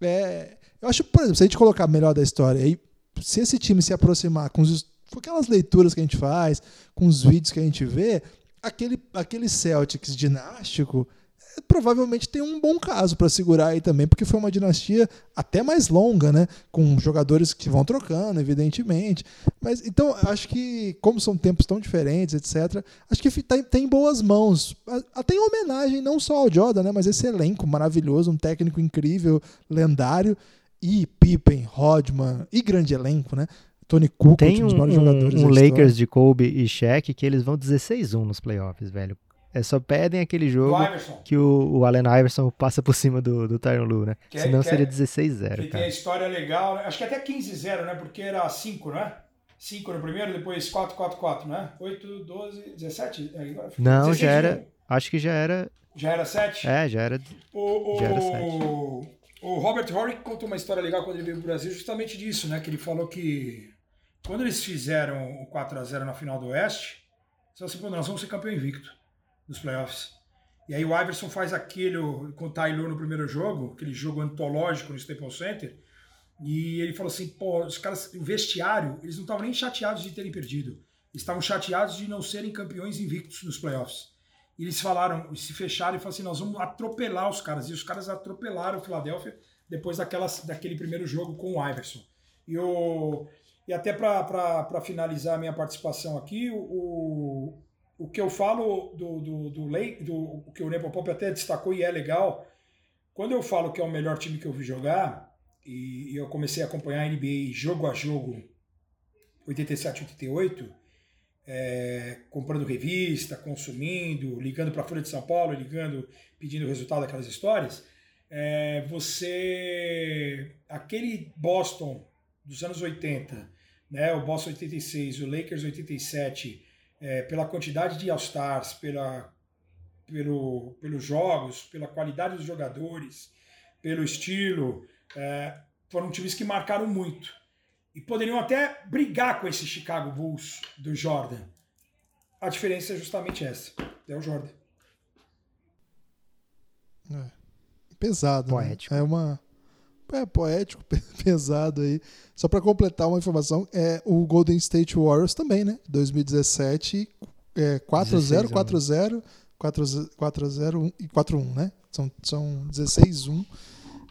é... Eu acho, por exemplo, se a gente colocar melhor da história, aí, se esse time se aproximar com, os, com aquelas leituras que a gente faz, com os vídeos que a gente vê, aquele, aquele Celtics dinástico é, provavelmente tem um bom caso para segurar aí também, porque foi uma dinastia até mais longa, né? Com jogadores que vão trocando, evidentemente. Mas então acho que, como são tempos tão diferentes, etc., acho que tem, tem boas mãos. Até em homenagem não só ao Jordan, né? Mas esse elenco maravilhoso, um técnico incrível, lendário. E Pippen, Rodman e grande elenco, né? Tony Kukoc, Tem um, um, um Lakers de Kobe e Shaq que eles vão 16-1 nos playoffs, velho. É, só pedem aquele jogo que o, o Allen Iverson passa por cima do, do Tyron Lu, né? Que é- Senão que é- seria Que 16-0, tem a cara. história legal, né? Acho que até 15-0, né? Porque era 5, né? 5 no primeiro, depois 4-4-4, né? 8, 12, 17? É, agora Não, 16 já era. novo. Acho que já era. Já era 7? É, já era. O, o, Já era o Robert Horry conta uma história legal quando ele veio pro Brasil, justamente disso, né? Que ele falou que quando eles fizeram o 4x0 na final do Oeste, só assim, pô, nós vamos ser campeão invicto nos playoffs. E aí o Iverson faz aquele com o Ty Lue no primeiro jogo, aquele jogo antológico no Staples Center, e ele falou assim, pô, os caras, o vestiário, eles não estavam nem chateados de terem perdido. Estavam chateados de não serem campeões invictos nos playoffs. E eles falaram, se fecharam e falaram assim: nós vamos atropelar os caras. E os caras atropelaram o Philadelphia depois daquele primeiro jogo com o Iverson. E, o, e até para finalizar a minha participação aqui, o, o, que eu falo do, do, do, Lake, do o que o Nepopop até destacou e é legal, quando eu falo que é o melhor time que eu vi jogar, e, e eu comecei a acompanhar a NBA jogo a jogo, 87, 88, é, comprando revista, consumindo, ligando para a Folha de São Paulo, ligando, pedindo o resultado daquelas histórias, é, você. Aquele Boston dos anos 80, né, o Boston 86, o Lakers 87, é, pela quantidade de All-Stars, pela, pelo, pelos jogos, pela qualidade dos jogadores, pelo estilo, é, foram times que marcaram muito e poderiam até brigar com esse Chicago Bulls do Jordan. A diferença é justamente essa. É o Jordan. É. Pesado. né? Poético. É uma. É poético, pesado aí. Só para completar uma informação, é o Golden State Warriors também, né? 2017, é 4-0, 4-0, 4-0 e 4-1, né? São, são 16-1.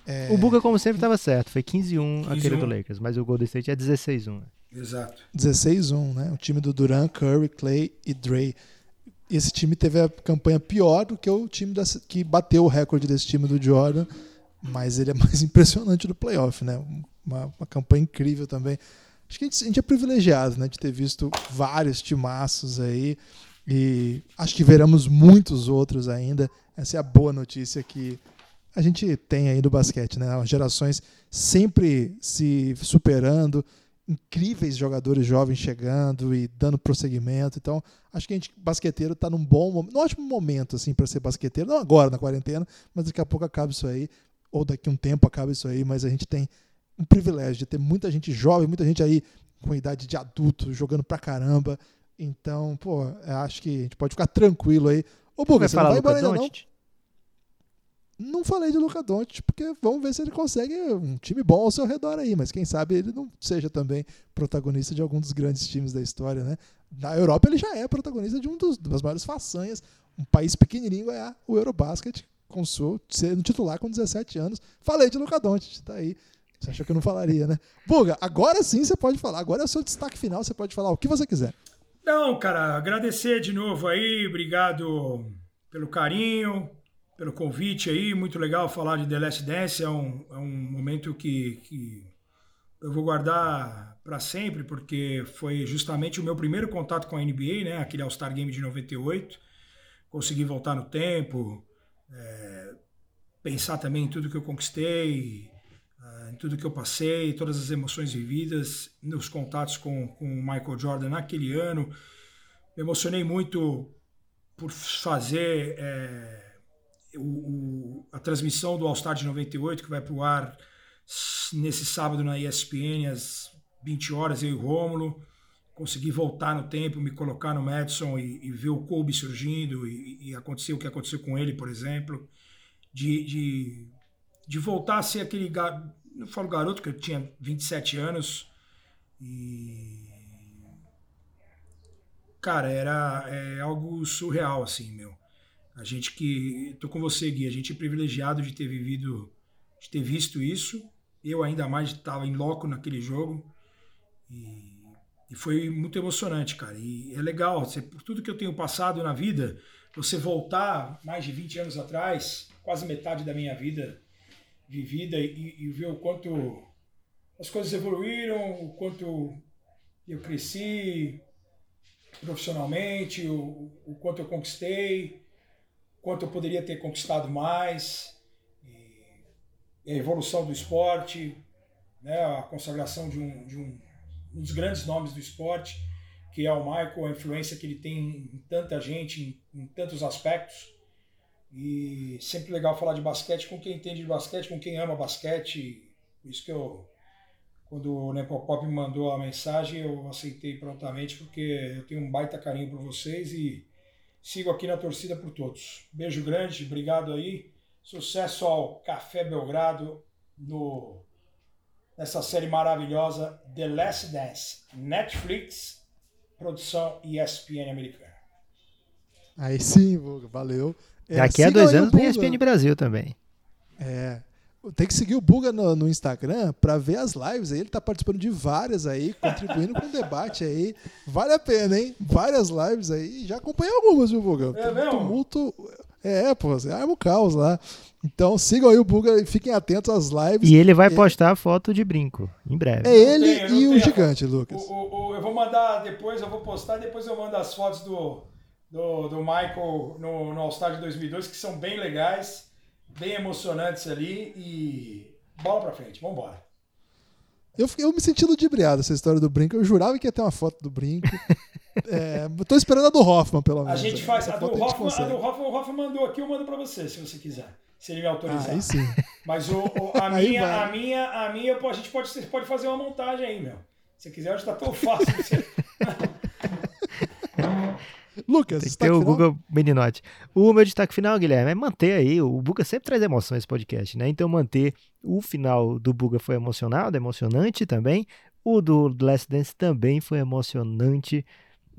É, O Buga, como sempre, estava certo. Foi 15-1 aquele 15-1. do Lakers, mas o Golden State é 16-1. Exato. 16-1, né? O time do Duran, Curry, Clay e Dre. Esse time teve a campanha pior do que o time dessa- que bateu o recorde desse time do Jordan, mas ele é mais impressionante do playoff, né? Uma, uma campanha incrível também. Acho que a gente, a gente é privilegiado, né, de ter visto vários timaços aí e acho que veremos muitos outros ainda. Essa é a boa notícia que a gente tem aí do basquete, né? As gerações sempre se superando, incríveis jogadores jovens chegando e dando prosseguimento. Então, acho que a gente, basqueteiro, está num bom, num ótimo momento assim para ser basqueteiro. Não agora na quarentena, mas daqui a pouco acaba isso aí, ou daqui a um tempo acaba isso aí. Mas a gente tem um privilégio de ter muita gente jovem, muita gente aí com idade de adulto jogando pra caramba. Então, pô, eu acho que a gente pode ficar tranquilo aí. Ô, Buga, você não falar vai embora ainda não? Não falei de Luca Doncic, porque vamos ver se ele consegue um time bom ao seu redor aí, mas quem sabe ele não seja também protagonista de algum dos grandes times da história, né? Na Europa ele já é protagonista de um dos, das maiores façanhas, um país pequenininho ganhar o Eurobasket com seu sendo titular com 17 anos. Falei de Luca Doncic, tá aí. Você achou que eu não falaria, né? Buga, agora sim você pode falar. Agora é o seu destaque final, você pode falar o que você quiser. Não, cara, agradecer de novo aí, obrigado pelo carinho, pelo convite aí, muito legal falar de The Last Dance, é um, é um momento que, que eu vou guardar para sempre, porque foi justamente o meu primeiro contato com a NBA, né, aquele All-Star Game de 98, consegui voltar no tempo, é, pensar também em tudo que eu conquistei, ah, em tudo que eu passei, todas as emoções vividas, nos contatos com, com o Michael Jordan naquele ano. Me emocionei muito por fazer é, o, o- a transmissão do All-Star de 98, que vai para o ar nesse sábado na ESPN, às 20 horas, eu e o Rômulo. Consegui voltar no tempo, me colocar no Madison e, e ver o Kobe surgindo e, e acontecer o que aconteceu com ele, por exemplo. De, de, de voltar a ser aquele garoto, não falo garoto, que eu tinha 27 anos e cara, era é algo surreal assim, meu. A gente que tô com você, Gui, a gente é privilegiado de ter vivido, de ter visto isso. Eu ainda mais estava em loco naquele jogo e, e foi muito emocionante, cara. E é legal, você, por tudo que eu tenho passado na vida, você voltar mais de 20 anos atrás, quase metade da minha vida vivida e, e ver o quanto as coisas evoluíram, o quanto eu cresci profissionalmente, o, o quanto eu conquistei quanto eu poderia ter conquistado mais, a evolução do esporte, né, a consagração de um, de um, um dos grandes nomes do esporte, que é o Michael, a influência que ele tem em tanta gente, em, em tantos aspectos. E sempre legal falar de basquete com quem entende de basquete, com quem ama basquete. Por isso que eu, quando o Nepopop me mandou a mensagem, eu aceitei prontamente, porque eu tenho um baita carinho por vocês e sigo aqui na torcida por todos. Beijo grande, obrigado aí. Sucesso ao Café Belgrado no, nessa série maravilhosa The Last Dance, Netflix, produção ESPN americana. Aí sim, valeu. É, Daqui a dois anos tem ESPN Brasil também. É. Tem que seguir o Buga no, no Instagram para ver as lives aí. Ele tá participando de várias aí, contribuindo com o debate aí. Vale a pena, hein? Várias lives aí. Já acompanhei algumas, viu, Buga? É mesmo? Tumulto. É, pô, você arma o caos lá. Então sigam aí o Buga e fiquem atentos às lives. E ele vai postar foto de brinco, em breve. É ele tenho, e o tenho. gigante, Lucas. O, o, o, eu vou mandar depois, eu vou postar, depois eu mando as fotos do, do, do Michael no, no All-Star de 2002, que são bem legais, bem emocionantes ali. E bola pra frente, vamos embora. Eu, eu me senti ludibriado essa história do brinco. Eu jurava que ia ter uma foto do brinco. é, tô esperando a do Hoffman, pelo menos. A gente faz. A do, Hoffman, a, a do Hoffman, o Hoffman mandou aqui, eu mando pra você, se você quiser. Se ele me autorizar. Ah, aí sim. Mas o, o a, minha, a minha, a minha, a gente pode, pode fazer uma montagem aí, meu. Se quiser, hoje tá tão fácil. Lucas, Tem que ter o Google Meninote. O meu destaque final, Guilherme, é manter aí. O Buga sempre traz emoção nesse podcast, né? Então, manter o final do Buga foi emocionado, emocionante também. O do Last Dance também foi emocionante.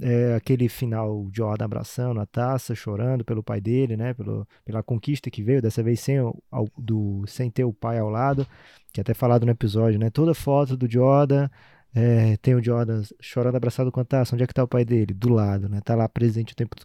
É, aquele final Jordan abraçando a taça, chorando pelo pai dele, né? Pelo, pela conquista que veio, dessa vez sem, ao, do, sem ter o pai ao lado, que até falado no episódio, né? Toda foto do Jordan é, tem o Jordan chorando abraçado com a taça. Onde é que tá o pai dele? Do lado, né? Tá lá presente o tempo,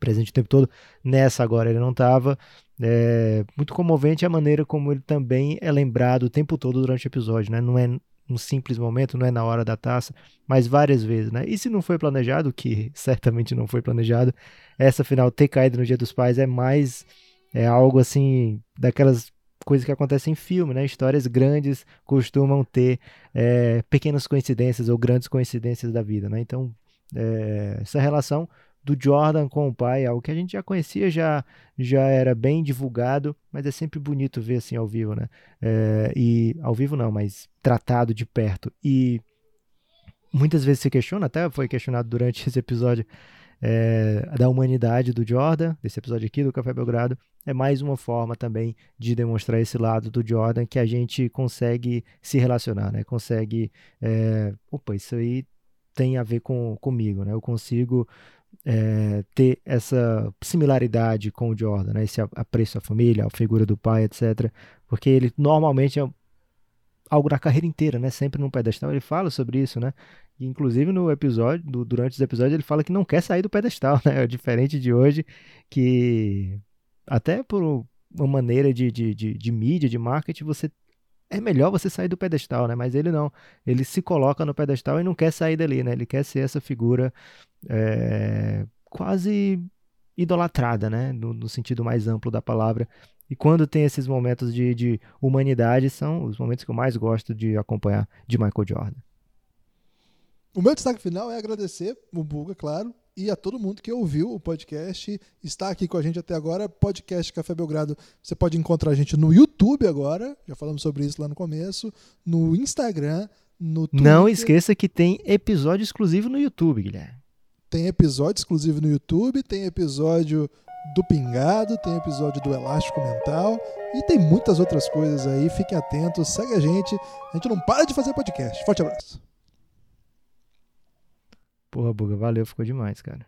presente o tempo todo. Nessa agora ele não tava. É, muito comovente a maneira como ele também é lembrado o tempo todo durante o episódio, né? Não é um simples momento, não é na hora da taça, mas várias vezes, né? E se não foi planejado, que certamente não foi planejado, essa final ter caído no Dia dos Pais é mais é algo assim daquelas coisas que acontecem em filme, né? Histórias grandes costumam ter é, pequenas coincidências ou grandes coincidências da vida, né? Então, é, essa relação do Jordan com o pai, algo que a gente já conhecia, já, já era bem divulgado, mas é sempre bonito ver assim ao vivo, né? É, e ao vivo não, mas tratado de perto. E muitas vezes se questiona, até foi questionado durante esse episódio é, da humanidade do Jordan, desse episódio aqui do Café Belgrado, é mais uma forma também de demonstrar esse lado do Jordan que a gente consegue se relacionar, né? Consegue, é, opa, isso aí tem a ver com comigo, né? Eu consigo é, ter essa similaridade com o Jordan, né? Esse apreço à família, à figura do pai, etc. Porque ele normalmente é algo da carreira inteira, né? Sempre num pedestal. Ele fala sobre isso, né? inclusive no episódio, durante os episódios, ele fala que não quer sair do pedestal, né? É diferente de hoje, que até por uma maneira de, de, de, de mídia, de marketing, você é melhor você sair do pedestal, né? Mas ele não. Ele se coloca no pedestal e não quer sair dali, né? Ele quer ser essa figura é, quase idolatrada, né? No, no, sentido mais amplo da palavra. E quando tem esses momentos de, de humanidade, são os momentos que eu mais gosto de acompanhar de Michael Jordan. O meu destaque final é agradecer o Buga, claro, e a todo mundo que ouviu o podcast, está aqui com a gente até agora. Podcast Café Belgrado, você pode encontrar a gente no YouTube agora, já falamos sobre isso lá no começo, no Instagram, no Twitter. Não esqueça que tem episódio exclusivo no YouTube, Guilherme. Tem episódio exclusivo no YouTube, tem episódio do Pingado, tem episódio do Elástico Mental e tem muitas outras coisas aí. Fiquem atentos, segue a gente. A gente não para de fazer podcast. Forte abraço. Porra, Buga, valeu, ficou demais, cara.